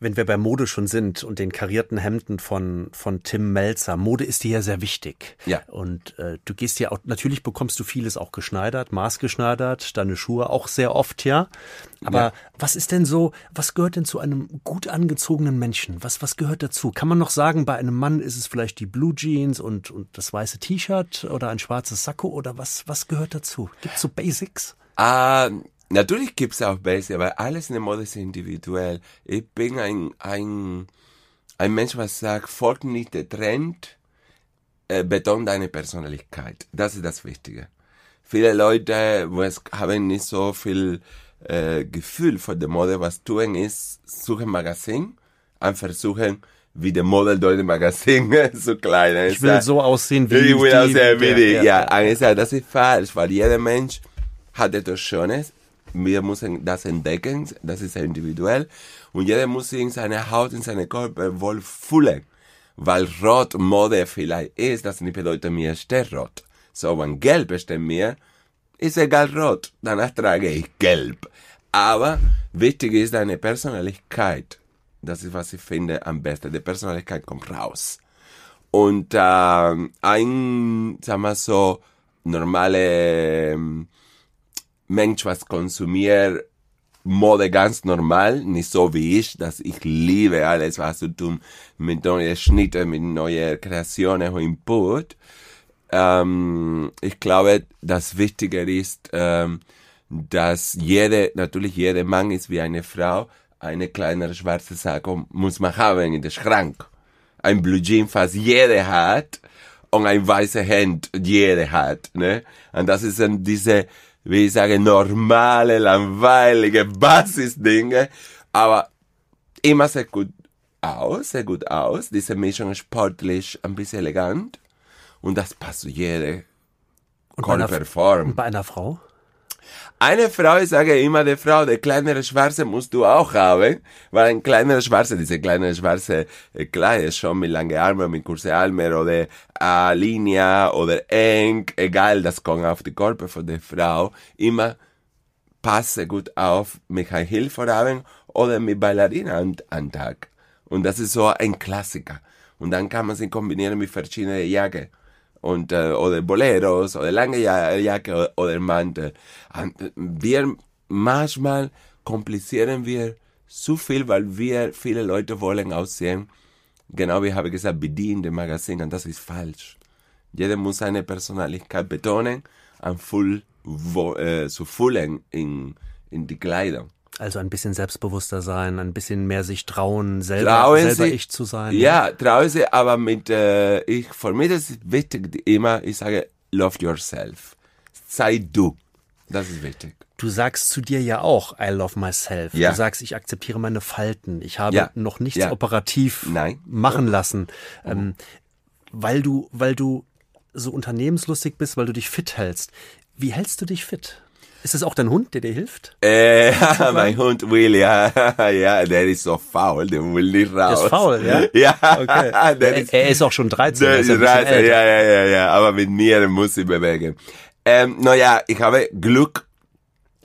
Wenn wir bei Mode schon sind und den karierten Hemden von, von Tim Melzer, Mode ist dir ja sehr wichtig. Ja. Und äh, du gehst ja auch, natürlich bekommst du vieles auch geschneidert, maßgeschneidert, deine Schuhe auch sehr oft, ja. Aber Ja. was ist denn so, was gehört denn zu einem gut angezogenen Menschen? Was, was gehört dazu? Kann man noch sagen, bei einem Mann ist es vielleicht die Blue Jeans und, und das weiße T-Shirt oder ein schwarzes Sakko oder was, was gehört dazu? Gibt's so Basics? Ah, natürlich gibt's auch Basics, aber alles in der Mode ist individuell. Ich bin ein, ein, ein Mensch, was sagt, folgt nicht der Trend, äh, beton deine Persönlichkeit. Das ist das Wichtige. Viele Leute, wo es haben nicht so viel äh, Gefühl für die Mode, was tun ist, suchen Magazin und versuchen, wie der Model dort im Magazin (laughs) so klein Ich will so aussehen wie ich will die- aussehen wie ja, die. ja, Ja, ja. ich das ist falsch, weil jeder Mensch hat etwas Schönes. Wir müssen das entdecken, das ist individuell. Und jeder muss sich in seine Haut, in seinen Körper wohl fühlen. Weil Rot Mode vielleicht ist, das nicht bedeutet, mir steht Rot. So, wenn Gelb steht mir, ist egal Rot. Danach trage ich Gelb. Aber wichtig ist deine Personalität. Das ist, was ich finde am besten. Die Personalität kommt raus. Und ähm, ein, sagen wir so, normale ähm, Mensch, was konsumiert Mode ganz normal, nicht so wie ich, dass ich liebe alles, was zu tun mit neuen Schnitten, mit neuen Kreationen und Input. Ähm, ich glaube, das Wichtige ist, ähm, dass jede, natürlich jeder Mann ist wie eine Frau, eine kleinere schwarze Sakko muss man haben in der Schrank. Ein Blue Jean fast jeder hat und ein weißes Hemd jeder hat, ne? Und das ist dann diese, wie ich sage, normale, langweilige Basisdinge, aber immer sehr gut aus, sehr gut aus. Diese Mischung ist sportlich, ein bisschen elegant und das passt zu jeder Körperform. Bei einer Frau? Eine Frau, ich sage immer der Frau, der kleinere Schwarze musst du auch haben, weil ein kleinerer Schwarze, diese kleinere Schwarze äh, Kleider schon mit langen Armen, mit kurzen Armen oder äh, Linie oder eng, egal, das kommt auf die Körper von der Frau, immer passe gut auf mit High Heel Vorabend oder mit Ballerina an, an Tag. Und das ist so ein Klassiker. Und dann kann man sie kombinieren mit verschiedenen Jacken. Und, äh, oder Boleros, oder lange Ja- Jacke oder, oder Mantel. Wir, manchmal komplizieren wir zu viel, weil wir, viele Leute wollen aussehen, genau wie habe ich gesagt, bedienen dem Magazin, und das ist falsch. Jeder muss seine Personalität betonen, und voll, wo, äh, zu fühlen in, in die Kleidung. Also ein bisschen selbstbewusster sein, ein bisschen mehr sich trauen, selber, Trauen selber Sie- ich zu sein. Ja, traue sie, aber mit, äh, ich, für mich ist es wichtig immer, ich sage, love yourself. Sei du. Das ist wichtig. Du sagst zu dir ja auch, I love myself. Ja. Du sagst, ich akzeptiere meine Falten. Ich habe Ja. noch nichts Ja. operativ Nein. machen lassen. Ähm, weil du, weil du so unternehmenslustig bist, weil du dich fit hältst. Wie hältst du dich fit? Ist es auch dein Hund, der dir hilft? Äh, (laughs) mein Hund will, ja, (laughs) ja, der ist so faul, der will nicht raus. ist faul, ja? (laughs) Ja, Okay. der er, ist, er ist auch schon 13. der er ist ist ein bisschen 13, älter. ja, ja, ja, ja, aber mit mir muss ich bewegen. Ähm, naja, ich habe Glück,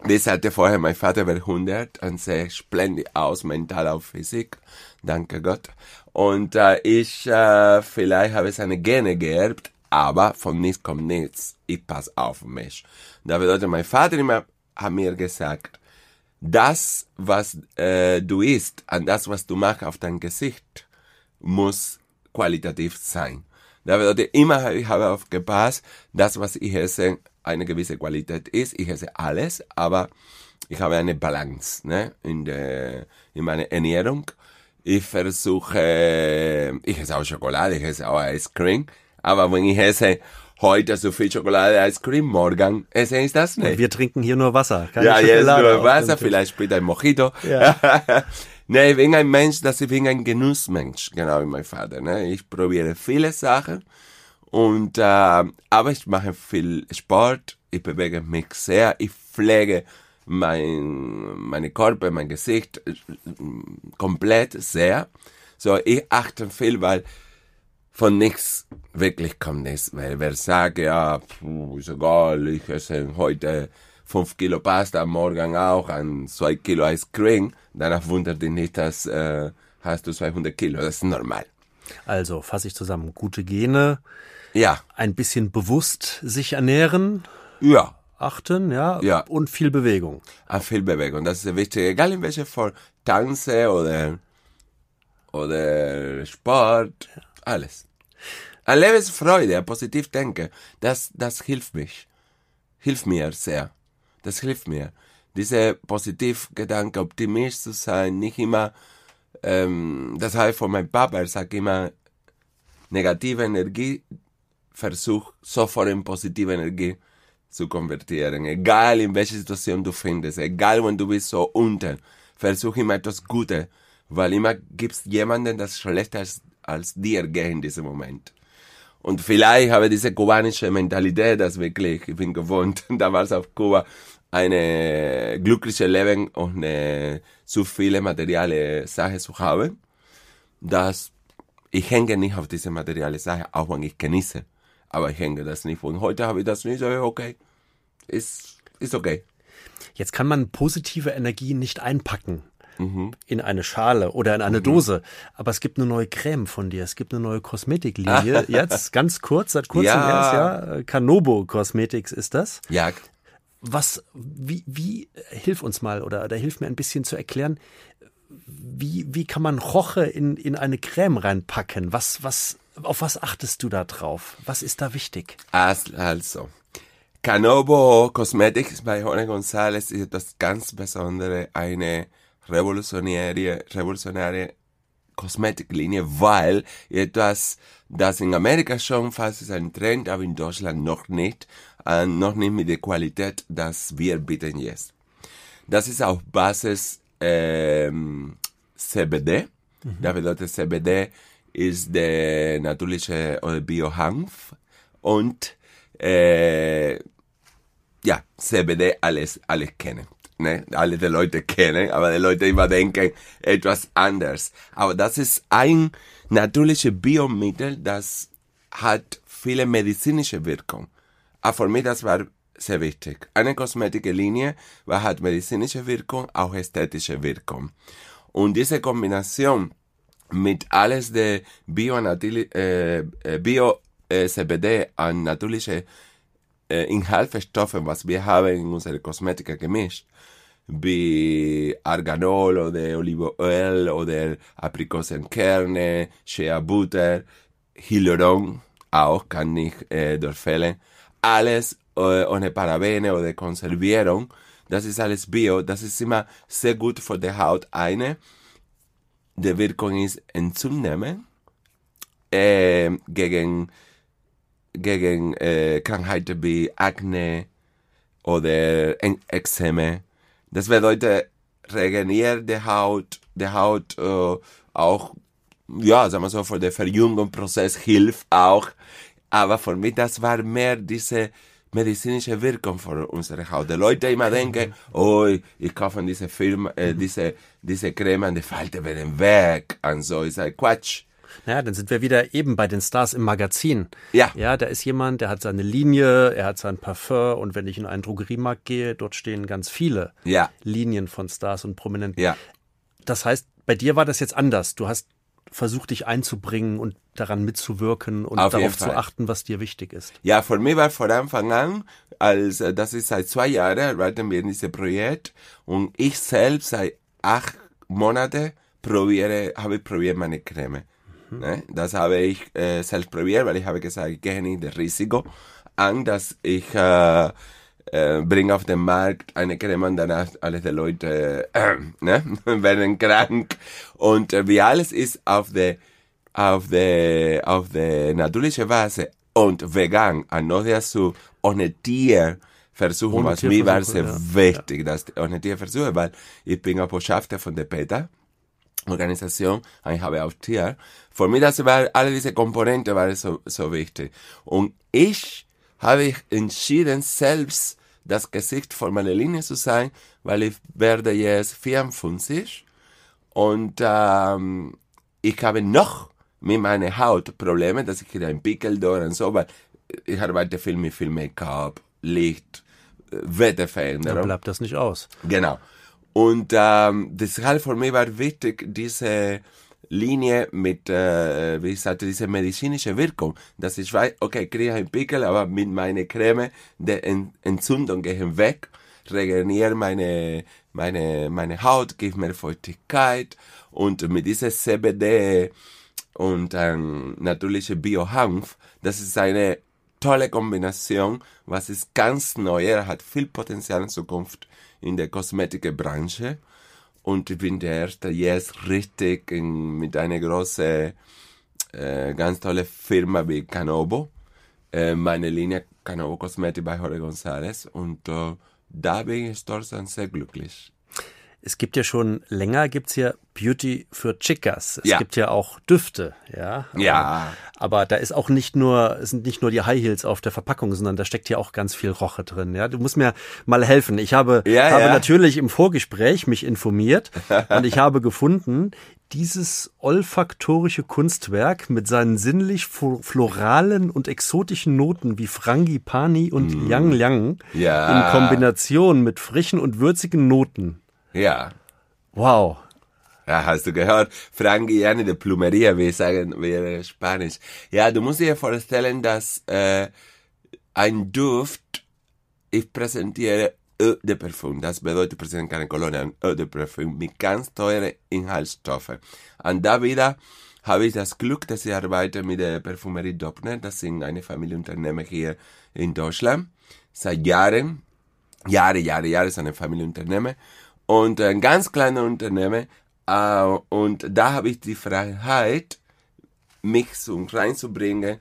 wie sagte vorher, mein Vater war 100 und sah splendid aus, mental auf Physik. Danke Gott. Und äh, ich, äh, vielleicht habe seine Gene geerbt, aber von nichts kommt nichts. Ich pass auf mich. Da bedeutet, mein Vater immer hat mir gesagt, das, was äh, du isst, und das, was du machst auf dein Gesicht, muss qualitativ sein. Da bedeutet, immer ich habe aufgepasst, das, was ich esse, eine gewisse Qualität ist. Ich esse alles, aber ich habe eine Balance ne, in, der, in meiner Ernährung. Ich versuche, ich esse auch Schokolade, ich esse auch Ice Cream, aber wenn ich esse heute so viel Schokolade, Ice Cream, morgen esse ich das nicht. Wir trinken hier nur Wasser. Keine Ja, jetzt nur Wasser, vielleicht später ein Mojito. Ja. (laughs) nee, ich bin ein Mensch, dass ich bin ein Genussmensch, genau wie mein Vater. Ne? Ich probiere viele Sachen und äh, aber ich mache viel Sport, ich bewege mich sehr, ich pflege mein meine Körper, mein Gesicht äh, komplett sehr. So, ich achte viel, weil von nichts wirklich kommt nichts. Weil wer sagt, ja, puh, ist egal, ich esse heute fünf Kilo Pasta Morgen auch, an zwei Kilo Ice Cream, danach wundert dich nicht, dass äh, hast du 200 Kilo. Das ist normal. Also fasse ich zusammen. Gute Gene, Ja, ein bisschen bewusst sich ernähren, ja. achten, ja, Ja. und viel Bewegung. Ah, viel Bewegung, das ist wichtig. Egal in welcher Form. Tanze oder, oder Sport, alles. Eine Lebensfreude, ein positiv denken, das, das hilft mich. Hilft mir sehr. Das hilft mir. Diese Positivgedanke, Optimist zu sein, nicht immer, ähm, das habe ich von meinem Papa, er sagt immer, negative Energie, versuch sofort in positive Energie zu konvertieren. Egal in welcher Situation du findest, egal wenn du bist so unten, versuch immer etwas Gutes, weil immer gibt's jemanden, das schlechter als, als dir geht in diesem Moment. Und vielleicht habe diese kubanische Mentalität, das wirklich, ich bin gewohnt, (laughs) damals auf Kuba, eine glückliche Leben ohne zu viele materielle Sachen zu haben, dass ich hänge nicht auf diese materielle Sache, auch wenn ich genieße. Aber ich hänge das nicht. Und heute habe ich das nicht, okay, ist, ist okay. Jetzt kann man positive Energie nicht einpacken Mhm. in eine Schale oder in eine Dose. Aber es gibt eine neue Creme von dir. Es gibt eine neue Kosmetiklinie. (laughs) Jetzt ganz kurz, seit kurzem Ja. erst, ja. äh, Canobo Cosmetics ist das. Ja, Was, wie, wie, hilf uns mal oder, oder hilf mir ein bisschen zu erklären, wie, wie kann man Roche in, in eine Creme reinpacken? Was, was, auf was achtest du da drauf? Was ist da wichtig? Also, Canobo Cosmetics bei Jorge González ist etwas ganz Besonderes, eine revolutionäre, revolutionäre Kosmetiklinie, weil etwas, das in Amerika schon fast ist ein Trend, aber in Deutschland noch nicht, äh, noch nicht mit der Qualität, das wir bieten jetzt. Das ist auf Basis ähm, CBD. Das bedeutet, CBD ist der natürliche oder Biohanf und äh, ja, CBD alles, alles kennen. Ne? Alle die Leute kennen, aber die Leute immer denken etwas anders. Aber das ist ein natürliches Biomittel, das hat viele medizinische Wirkung. Aber für mich das war sehr wichtig. Eine Kosmetiklinie war, hat medizinische Wirkung, auch ästhetische Wirkung. Und diese Kombination mit alles der Bio, äh, äh, Bio äh, CBD an natürliche äh, was wir haben in unserer Kosmetika gemischt, wie Arganol oder Olivenöl oder Aprikosenkerne, Shea Butter, Hyaluron, auch kann ich äh, empfehlen. Alles äh, ohne Parabene oder Konservierung, das ist alles Bio, das ist immer sehr gut für die Haut. Eine, die Wirkung ist entzunehmen, äh, gegen gegen äh, Krankheiten wie Akne oder En- Ekzeme. Das bedeutet, regeneriert die Haut, die Haut äh, auch, ja, sagen wir so, für den Verjüngungsprozess hilft auch. Aber für mich, das war mehr diese medizinische Wirkung für unsere Haut. Die Leute immer denken, oh, ich kaufe diese Film, äh, diese, diese Creme und die Falten werden weg. Und so ist ein Quatsch. Naja, dann sind wir wieder eben bei den Stars im Magazin. Ja. Ja, da ist jemand, der hat seine Linie, er hat sein Parfum und wenn ich in einen Drogeriemarkt gehe, dort stehen ganz viele Ja. Linien von Stars und Prominenten. Ja. Das heißt, bei dir war das jetzt anders. Du hast versucht, dich einzubringen und daran mitzuwirken und Auf darauf zu achten, was dir wichtig ist. Ja, für mich war von Anfang an, als äh, das ist seit zwei Jahren, arbeiten wir in diesem Projekt und ich selbst seit acht Monaten probiere, habe ich probiert meine Creme. Ne? Das habe ich äh, selbst probiert, weil ich habe gesagt, ich gehe nicht das Risiko an, dass ich äh, äh, bringe auf den Markt eine Creme und danach alle die Leute äh, (clears throat) ne? (laughs) werden krank. Und äh, wie alles ist auf der auf der auf der natürliche Basis und vegan, noch dazu ohne Tier versuchen, Ohne was mir war sehr ja. wichtig, dass ohne Tierversuche, weil ich bin auch Botschafter von der PETA, Organisation, ich habe auch Tier. Für mich, das war, alle diese Komponenten waren so, so wichtig. Und ich habe ich entschieden, selbst das Gesicht von meiner Linie zu sein, weil ich werde jetzt 54 und ähm, ich habe noch mit meiner Haut Probleme, dass ich hier ein Pickel dort und so, weil ich arbeite viel mit viel Make-up, Licht, Wetterveränderung. Dann bleibt das nicht aus. Genau. Und ähm, deshalb für mich war wichtig, diese Linie mit, äh, wie ich sagte, diese medizinische Wirkung, dass ich weiß, okay, kriege einen Pickel, aber mit meiner Creme, der Ent Entzündung gehen weg, regeneriere meine, meine, meine Haut, gibt mir Feuchtigkeit und mit dieser CBD und ähm, natürliche Biohanf, das ist eine tolle Kombination, was ist ganz neu, er hat viel Potenzial in Zukunft in der Kosmetikbranche. Und ich bin der erste jetzt richtig in, mit einer großen, äh, ganz tolle Firma wie Canobo, äh, meine Linie Canobo Kosmetik bei Jorge González. Und äh, da bin ich stolz und sehr glücklich. Es gibt ja schon länger gibt's ja Beauty für Chicas. Es Ja. gibt ja auch Düfte, ja. Ja. Aber da ist auch nicht nur, es sind nicht nur die High Heels auf der Verpackung, sondern da steckt ja auch ganz viel Roche drin, ja. Du musst mir mal helfen. Ich habe, Ja, habe ja. natürlich im Vorgespräch mich informiert (laughs) und ich habe gefunden, dieses olfaktorische Kunstwerk mit seinen sinnlich flo- floralen und exotischen Noten wie Frangipani und Yang Liang Mm. Ja. in Kombination mit frischen und würzigen Noten. Ja. Wow. Ja, hast du gehört? Frangiani de Plumeria, wir sagen, wäre Spanisch. Ja, du musst dir vorstellen, dass äh, ein Duft, ich präsentiere Eau de Parfum. Das bedeutet, ich präsentiere keine Kolonie, ein Eau de Parfum mit ganz teuren Inhaltsstoffen. Und da wieder habe ich das Glück, dass ich arbeite mit der Parfümerie Doppner. Das sind eine Familienunternehmen hier in Deutschland. Seit Jahren. Jahre, Jahre, Jahre ist eine Familienunternehmen und ein ganz kleiner Unternehmen äh, und da habe ich die Freiheit, mich so reinzubringen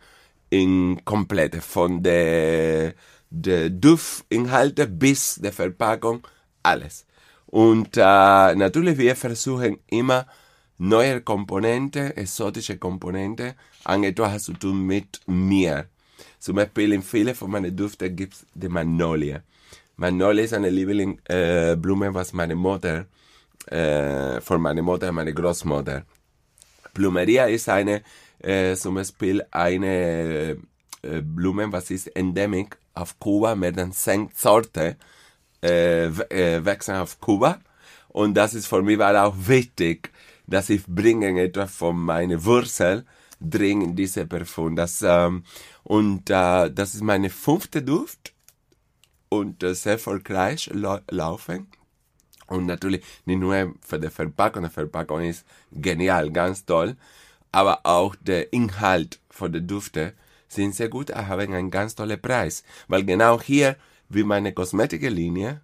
in komplette von der, der Duffinhalte bis der Verpackung alles. Und äh, natürlich wir versuchen immer neue Komponente, exotische Komponente an etwas zu tun mit mir. Zum Beispiel in vielen von meinen Düften gibt es die Magnolie. Magnolie ist eine Liebling äh, was meine Mutter, äh, von meiner Mutter, meine Großmutter. Plumeria ist eine, äh, zum Beispiel eine äh, Blume, was ist endemic auf Kuba, mit den zehn Sorten äh, äh, wachsen auf Kuba. Und das ist für mich war auch wichtig, dass ich bringe etwas von meiner Wurzel drin in diese Parfum. Das, ähm, und äh, das ist meine fünfte Duft und sehr erfolgreich lau laufen. Und natürlich nicht nur für die Verpackung, die Verpackung ist genial, ganz toll, aber auch der Inhalt von den Düften sind sehr gut, haben einen ganz tollen Preis. Weil genau hier, wie meine Kosmetiklinie,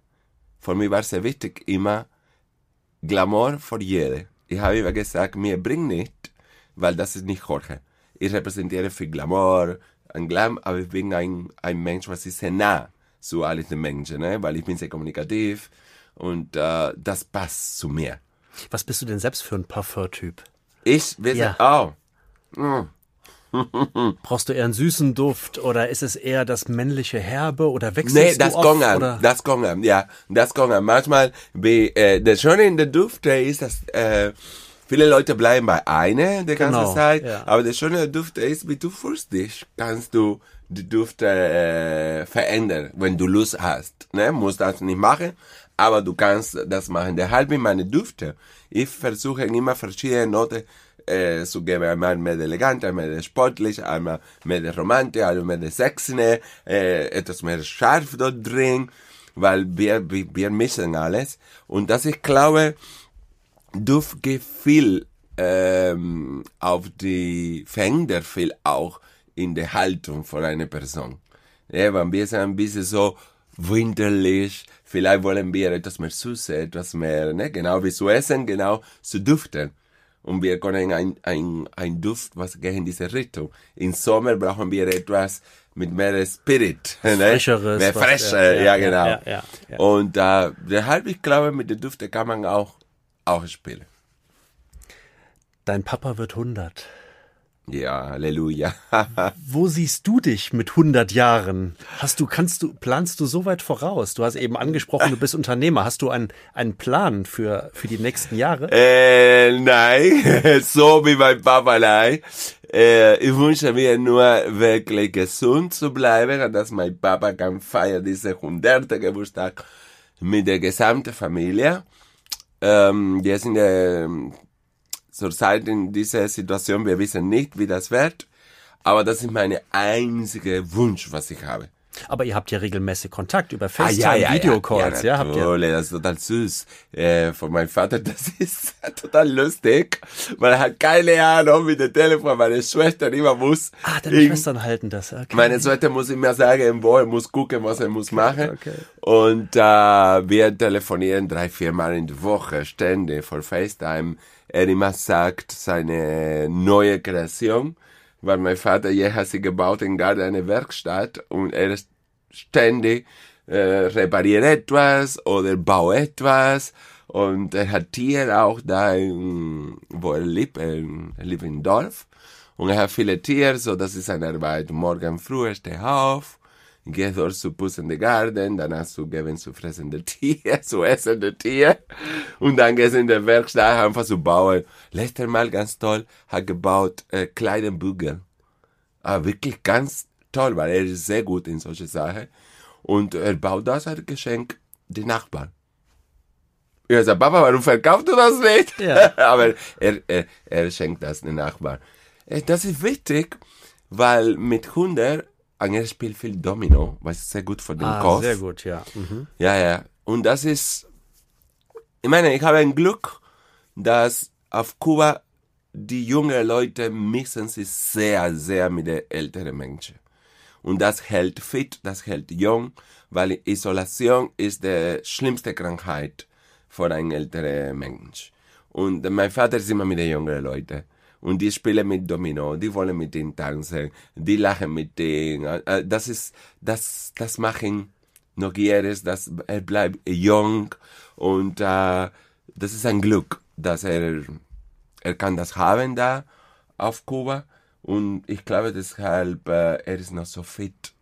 für mich war sehr wichtig immer Glamour für jede. Ich habe immer gesagt, mir bringt nicht, weil das ist nicht Jorge. Ich repräsentiere viel Glamour, ein Glam, aber ich bin ein, ein Mensch, was ist sehr nah zu allen den Menschen, ne? weil ich bin sehr kommunikativ und äh, das passt zu mir. Was bist du denn selbst für ein Parfumtyp? Ich will Ja. oh, mm, (laughs) Brauchst du eher einen süßen Duft oder ist es eher das männliche Herbe oder wechselst Nee, du das oft, kommt an. oder? Das kommt an, ja. Das kommt an. Manchmal, wie, äh, das Schöne in der Düfte ist, dass äh, viele Leute bleiben bei einer die ganze Genau, Zeit. ja. Aber das Schöne der Düfte ist, wie du fühlst dich, kannst du die Düfte äh, verändern, wenn du Lust hast. Ne? Musst das nicht machen, aber du kannst das machen. Deshalb in meine Düfte, ich versuche immer verschiedene Noten äh, zu geben. Einmal mehr elegant, einmal mehr sportlich, einmal mehr romantisch, einmal mehr sexy, äh, etwas mehr scharf dort drin, weil wir, wir, wir mischen alles. Und das, ich glaube, Duft geht viel ähm, auf die, verändert viel auch in der Haltung von einer Person. Wenn wir sind ein bisschen so winterlich, vielleicht wollen wir etwas mehr Süße, etwas mehr, ne, genau wie zu essen, genau zu duften. Und wir können ein, ein, ein Duft, was geht in diese Richtung. Im Sommer brauchen wir etwas mit mehr Spirit. (laughs) Ne? Frischeres, Mehr Frische, ja, ja, ja, genau. ja, ja. Und äh, deshalb, ich glaube, mit den Düften kann man auch, auch spielen. Dein Papa wird 100. Ja, Halleluja. (laughs) Wo siehst du dich mit 100 Jahren? Hast du, kannst du, planst du so weit voraus? Du hast eben angesprochen, du bist Unternehmer. Hast du einen, einen Plan für, für die nächsten Jahre? äh, nein, (laughs) so wie mein Papa, nein. Äh, ich wünsche mir nur wirklich gesund zu bleiben, dass mein Papa kann feiern diese 100. Geburtstag mit der gesamten Familie. Ähm, wir sind äh, zurzeit in dieser Situation, wir wissen nicht, wie das wird, aber das ist mein einziger Wunsch, was ich habe. Aber ihr habt ja regelmäßig Kontakt über FaceTime, Videocalls, ja, ja, habt ihr? natürlich, das ist total süß. Äh, von meinem Vater, (laughs) das ist total lustig, er hat keine Ahnung mit dem Telefon, meine Schwester immer muss. Ah, deine ich- Schwestern halten das. Okay. Meine Schwester muss immer sagen, wo er muss gucken, was er muss machen. okay. Und äh, wir telefonieren drei, vier Mal in der Woche, ständig, vor FaceTime. Er immer sagt seine neue Kreation, weil mein Vater je hat sie gebaut in Garten eine Werkstatt und er ständig äh, repariert etwas oder baut etwas und er hat Tiere auch da, in, wo er lebt, er lebt im Dorf und er hat viele Tiere, so das ist seine Arbeit. Morgen früh steht auf, dort zu putzen den Garten, danach zu geben zu fressende Tiere, zu essende Tiere und dann geht in der Werkstatt einfach zu bauen. Letztes Mal ganz toll, hat gebaut äh, kleine Bügel. Aber wirklich ganz toll, weil er ist sehr gut in solche Sachen. Und er baut das als Geschenk den Nachbarn. Ich sag, Papa, warum verkaufst du das nicht? Ja. (laughs) Aber er, er, er schenkt das den Nachbarn. Äh, Das ist wichtig, weil mit Hunden, er spielt viel Domino, was sehr gut für den ah, Kopf. sehr gut, ja. Mhm. Ja, ja. Und das ist, ich meine, ich habe ein Glück, dass auf Kuba die jungen Leute mischen sich sehr, sehr mit den älteren Menschen. Und das hält fit, das hält jung, weil Isolation ist die schlimmste Krankheit für einen älteren Mensch. Und mein Vater ist immer mit den jungen Leuten. Und die spielen mit Domino, die wollen mit ihnen tanzen, die lachen mit denen. Äh, Das ist, das, das machen neugierig, dass er bleibt jung und äh, das ist ein Glück, dass er, er kann das haben da auf Kuba und ich glaube deshalb, äh, er ist noch so fit.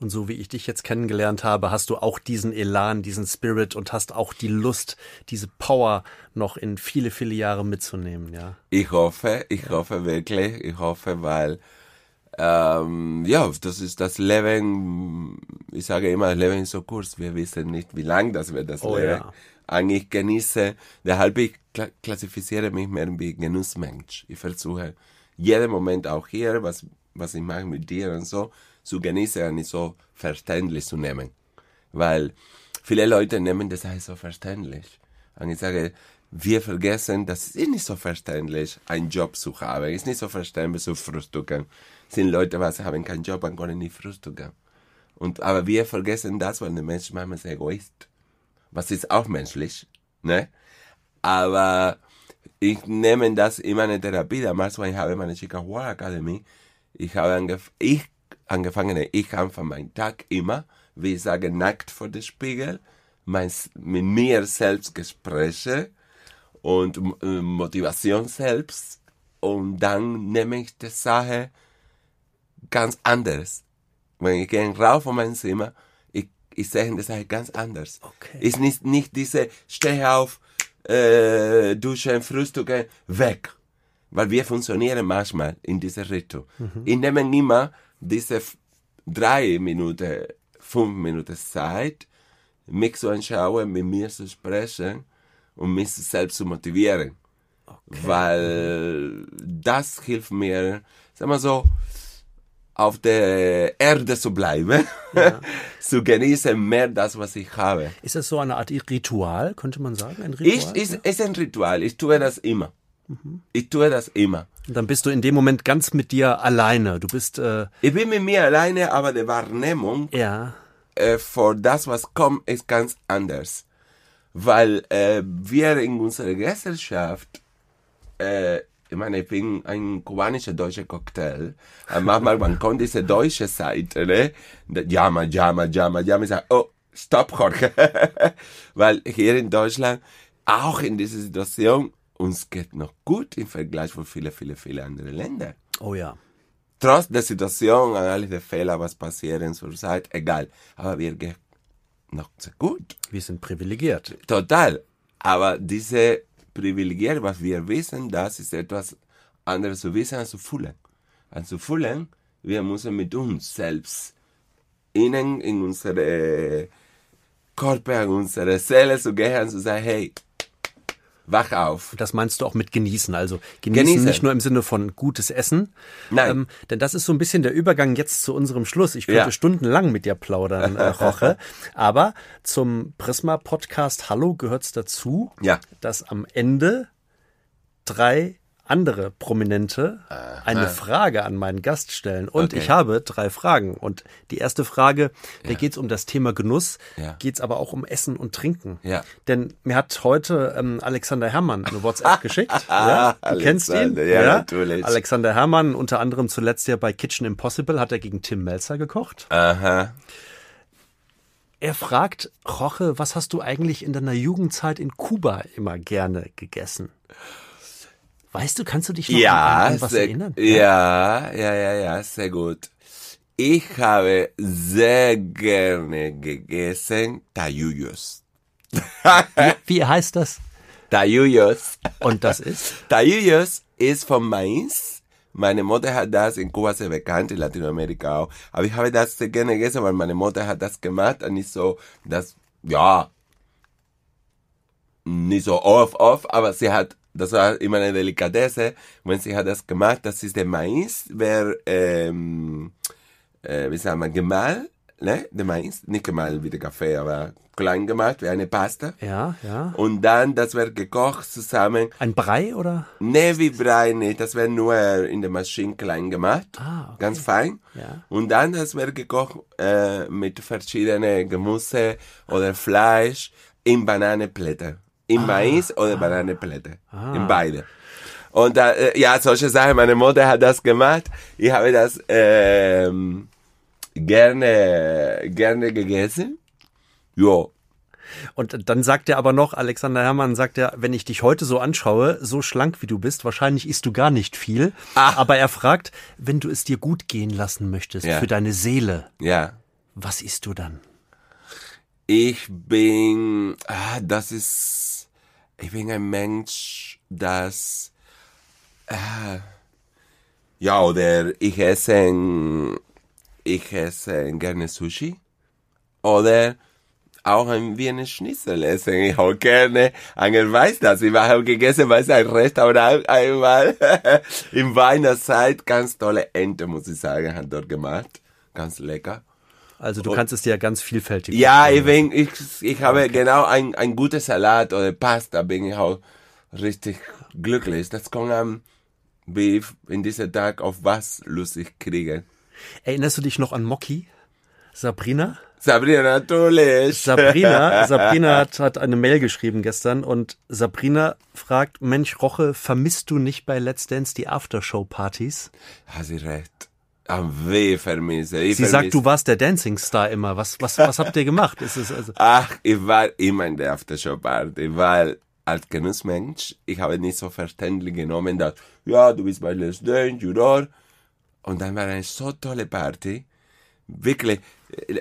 Und so wie ich dich jetzt kennengelernt habe, hast du auch diesen Elan, diesen Spirit und hast auch die Lust, diese Power noch in viele, viele Jahre mitzunehmen, ja. Ich hoffe, ich hoffe wirklich, ich hoffe, weil ähm, ja, das ist das Leben, ich sage immer, das Leben ist so kurz, wir wissen nicht, wie lang das wird, das Oh Leben. ja. Eigentlich genieße, deshalb ich kla klassifiziere mich mehr wie Genussmensch. Ich versuche jeden Moment auch hier, was, was ich mache mit dir und so, zu genießen und nicht so verständlich zu nehmen. Weil viele Leute nehmen das halt so verständlich. Und ich sage, wir vergessen, das ist nicht so verständlich, einen Job zu haben. Es ist nicht so verständlich zu frühstücken. Es sind Leute, die haben keinen Job und können nicht frühstücken. Und, aber wir vergessen das, weil der Mensch manchmal ist Egoist. Was ist auch menschlich, ne? Aber ich nehme das in meine Therapie. Damals, als ich habe meine Chicago Academy, ich habe angef ich angefangen, ich anfange meinen Tag immer, wie ich sage, nackt vor dem Spiegel, mein, mit mir selbst Gespräche und äh, Motivation selbst. Und dann nehme ich die Sache ganz anders. Wenn ich gehe rauf von meinem Zimmer, ich, ich sehe die Sache ganz anders. Okay. Ist nicht, nicht diese, steh auf, äh, duschen, frühstücken, weg. Weil wir funktionieren manchmal in dieser Richtung. Ich nehme immer diese drei Minuten, fünf Minuten Zeit, mich zu anschauen, mit mir zu sprechen und mich selbst zu motivieren. Weil das hilft mir, sag mal so, auf der Erde zu bleiben, (laughs) zu genießen mehr das, was ich habe. Ist das so eine Art Ritual, könnte man sagen? Ein Ich, Ritual? ist, ist ein Ritual, ich tue das immer. Ich tue das immer. Und dann bist du in dem Moment ganz mit dir alleine. Du bist, äh, Ich bin mit mir alleine, aber die Wahrnehmung ja, äh, für das, was kommt, ist ganz anders. Weil äh, wir in unserer Gesellschaft, äh, ich meine, ich bin ein kubanischer deutscher Cocktail. Und manchmal, man kommt diese deutsche Seite, ne? Jama, jama, jama, jama, ich sage, oh, stopp, Jorge. (laughs) Weil hier in Deutschland, auch in dieser Situation, uns geht noch gut im Vergleich zu viele, viele, viele andere Länder. Oh ja. Trotz der Situation, an alle die Fehler, was passieren zurzeit, egal. Aber wir gehen noch sehr gut. Wir sind privilegiert. Total. Aber diese Privilegier, was wir wissen, das ist etwas anderes zu wissen als zu fühlen. Als zu fühlen, wir müssen mit uns selbst innen in unsere Körper, in unsere Seele zu gehen und zu sagen, hey, wach auf. Das meinst du auch mit genießen. Also genießen, Genießen. nicht nur im Sinne von gutes Essen. Nein. Ähm, denn das ist so ein bisschen der Übergang jetzt zu unserem Schluss. Ich könnte Ja. stundenlang mit dir plaudern, äh, (laughs) Roche. Aber zum Prisma-Podcast Hallo gehört's dazu, Ja. dass am Ende drei andere Prominente eine Frage an meinen Gast stellen. Und Okay. ich habe drei Fragen. Und die erste Frage, da geht's um das Thema Genuss, Ja. geht's aber auch um Essen und Trinken. Ja. Denn mir hat heute ähm, Alexander Herrmann eine WhatsApp geschickt. (laughs) ja, du kennst ihn. Alexander, ja, natürlich. Alexander Herrmann, unter anderem zuletzt ja bei Kitchen Impossible, hat er gegen Tim Melzer gekocht. Aha. Er fragt, Roche, was hast du eigentlich in deiner Jugendzeit in Kuba immer gerne gegessen? Weißt du, kannst du dich noch an, Ja, an was sehr, erinnern? ja, ja, ja, ja, sehr gut. Ich habe sehr gerne gegessen Tayuyos. (laughs) Wie heißt das? Tayuyos. Und das ist? Tayuyos ist von Mais. Meine Mutter hat das in Kuba sehr bekannt, in Lateinamerika auch. Aber ich habe das sehr gerne gegessen, weil meine Mutter hat das gemacht und nicht so, das, ja, nicht so oft, oft, aber sie hat, das war immer eine Delikatesse, wenn sie hat das gemacht, das ist der Mais, wer, ähm, äh, wie sagen wir, gemahlen, ne, der Mais, nicht gemahlen wie der Kaffee, aber klein gemacht, wie eine Pasta. Ja, ja. Und dann, das wird gekocht zusammen, Ein Brei oder? Ne, wie Brei nicht, das wird nur in der Maschine klein gemacht, Ah, okay. ganz fein. Ja. Und dann, das wird gekocht äh, mit verschiedenen Gemüse oder Fleisch in Bananenblätter. In Mais oder Bananenblätter. In beide. Und da, äh, ja, solche Sachen, meine Mutter hat das gemacht. Ich habe das ähm, gerne, gerne gegessen. Jo, Und dann sagt er aber noch, Alexander Herrmann sagt er, wenn ich dich heute so anschaue, so schlank wie du bist, wahrscheinlich isst du gar nicht viel. Aber er fragt, wenn du es dir gut gehen lassen möchtest, Ja. für deine Seele, ja. was isst du dann? Ich bin, ah, das ist, ich bin ein Mensch, das, äh, ja, oder ich esse, ich esse gerne Sushi, oder auch ein Wiener Schnitzel essen. Ich auch gerne, Angel weiß das, ich habe gegessen bei einem Restaurant einmal, (laughs) in Weihnachtszeit, ganz tolle Ente, muss ich sagen, hat dort gemacht, ganz lecker. Also du kannst es dir ganz vielfältig Ja, ich, bin, ich, ich habe genau ein, ein gutes Salat oder Pasta, bin ich auch richtig glücklich. Das kommt an, wie ich in diesem Tag auf was lustig kriege. Erinnerst du dich noch an Moki? Sabrina? Sabrina, natürlich. Sabrina, (laughs) Sabrina hat, hat eine Mail geschrieben gestern und Sabrina fragt, Mensch, Roche, vermisst du nicht bei Let's Dance die Aftershow-Partys? Hast sie recht. Am weh vermisse. Ich Sie vermisse- sagt, du warst der Dancing Star immer. Was, was, was habt ihr gemacht? Ist es also, Ach, ich war immer in der Aftershow-Party, weil als Genussmensch, ich habe nicht so verständlich genommen, dass, ja, du bist bei Let's Dance, Juror. Und dann war eine so tolle Party. Wirklich,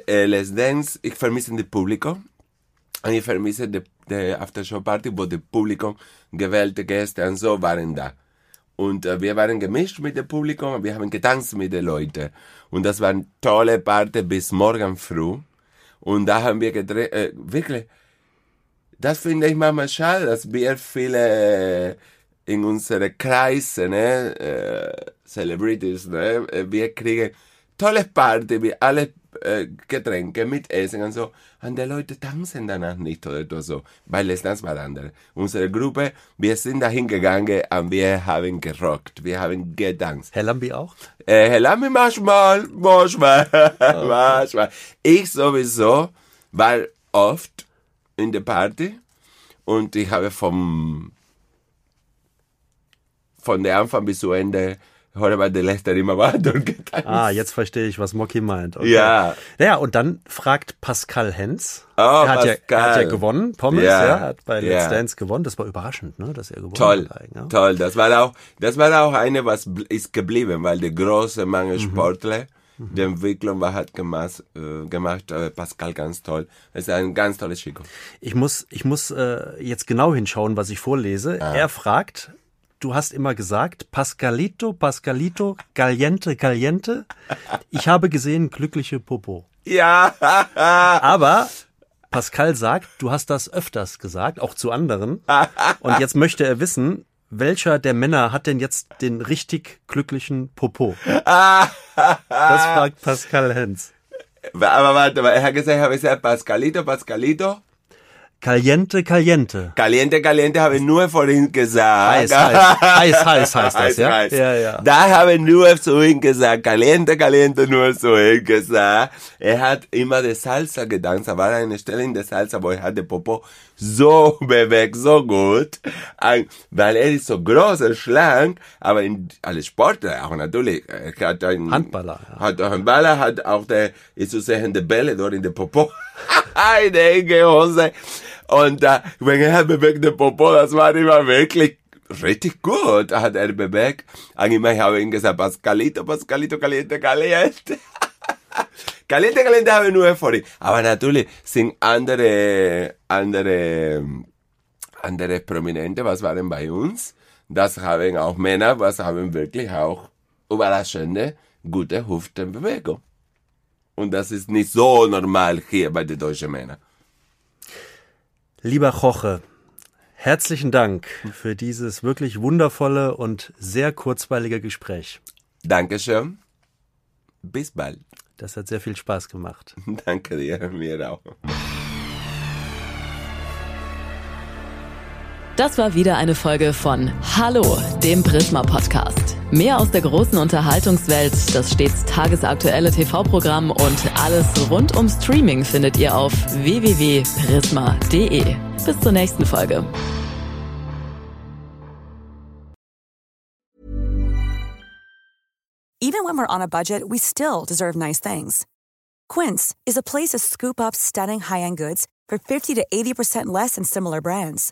äh, Let's Dance, ich vermisse das Publikum. Und ich vermisse die, die Aftershow-Party, wo das Publikum, gewählte Gäste und so waren da. Und äh, wir waren gemischt mit dem Publikum, wir haben getanzt mit den Leuten. Und das war eine tolle Party bis morgen früh. Und da haben wir gedreht, äh, wirklich, das finde ich manchmal schade, dass wir viele äh, in unsere Kreise, ne, äh, Celebrities, ne, äh, wir kriegen tolle Party, wir alle äh, Getränke mit Essen und so. Und die Leute tanzen danach nicht oder so, weil es das war andere. Unsere Gruppe, wir sind dahin gegangen und wir haben gerockt, wir haben getanzt. Herr Lambi auch? Äh, Herr Lambi, manchmal, manchmal, (laughs) manchmal. Ich sowieso war oft in der Party und ich habe vom, von der Anfang bis zu Ende Har aber der Lester immer weiter durchgetanzt. (laughs) Ah, jetzt verstehe ich, was Mocky meint. Okay. Ja. Naja, und dann fragt Pascal Hens. Oh, er hat, Ja, er hat ja gewonnen, Pommes, Ja. ja, hat bei Ja. Let's Dance gewonnen. Das war überraschend, ne, dass er gewonnen Toll, hat. eigentlich, Ja. toll. Das war auch, das war auch eine, was ist geblieben, weil der große Mhm. Mangel Sportler, die Entwicklung war hat gemacht, äh, gemacht äh, Pascal ganz toll. Es ist ein ganz tolles Chico. Ich muss, ich muss äh, jetzt genau hinschauen, was ich vorlese. Ah. Er fragt, du hast immer gesagt, Pascalito, Pascalito, Caliente, Caliente. Ich habe gesehen, glückliche Popo. Ja, (laughs) Aber Pascal sagt, du hast das öfters gesagt, auch zu anderen. Und jetzt möchte er wissen, welcher der Männer hat denn jetzt den richtig glücklichen Popo? Das (laughs) fragt Pascal Hens. aber warte mal, er hat gesagt, ich habe gesagt, Pascalito, Pascalito. Caliente, Caliente. Caliente, caliente habe ich nur vorhin gesagt. Heiß, heiß, heiß, heiß heißt das, ja? heiß. Ja, ja. Da habe ich nur ihm gesagt, caliente, caliente, nur ihm gesagt. Er hat immer die Salsa gedanzt. Da war eine Stelle in der Salsa, wo er hat den Popo so (laughs) bewegt, so gut. Weil er ist so groß und schlank, aber in, alle Sportler auch natürlich. Er hat ein, Handballer, ja. Hat auch ein Baller, hat auch der, ist zu sehen, die Bälle dort in der Popo. (laughs) in der enge. Und da, wenn er bewegt den Popo, das war immer wirklich richtig gut, hat er bewegt. Immer habe ich ihm gesagt, Pascalito, Pascalito, caliente, caliente. (laughs) caliente, caliente habe ich nur vorhin. Aber natürlich sind andere, andere, andere Prominente, was waren bei uns. Das haben auch Männer, was haben wirklich auch überraschende, gute Hüftenbewegung. Und das ist nicht so normal hier bei den deutschen Männern. Lieber Joche, herzlichen Dank für dieses wirklich wundervolle und sehr kurzweilige Gespräch. Dankeschön. Bis bald. Das hat sehr viel Spaß gemacht. (laughs) Danke dir, mir auch. Das war wieder eine Folge von Hallo, dem Prisma Podcast. Mehr aus der großen Unterhaltungswelt, das stets tagesaktuelle TV-Programm und alles rund um Streaming findet ihr auf www.prisma.de. Bis zur nächsten Folge. Even when we're on a budget, we still deserve nice things. Quince is a place to scoop up stunning high-end goods for 50 to 80% less than similar brands.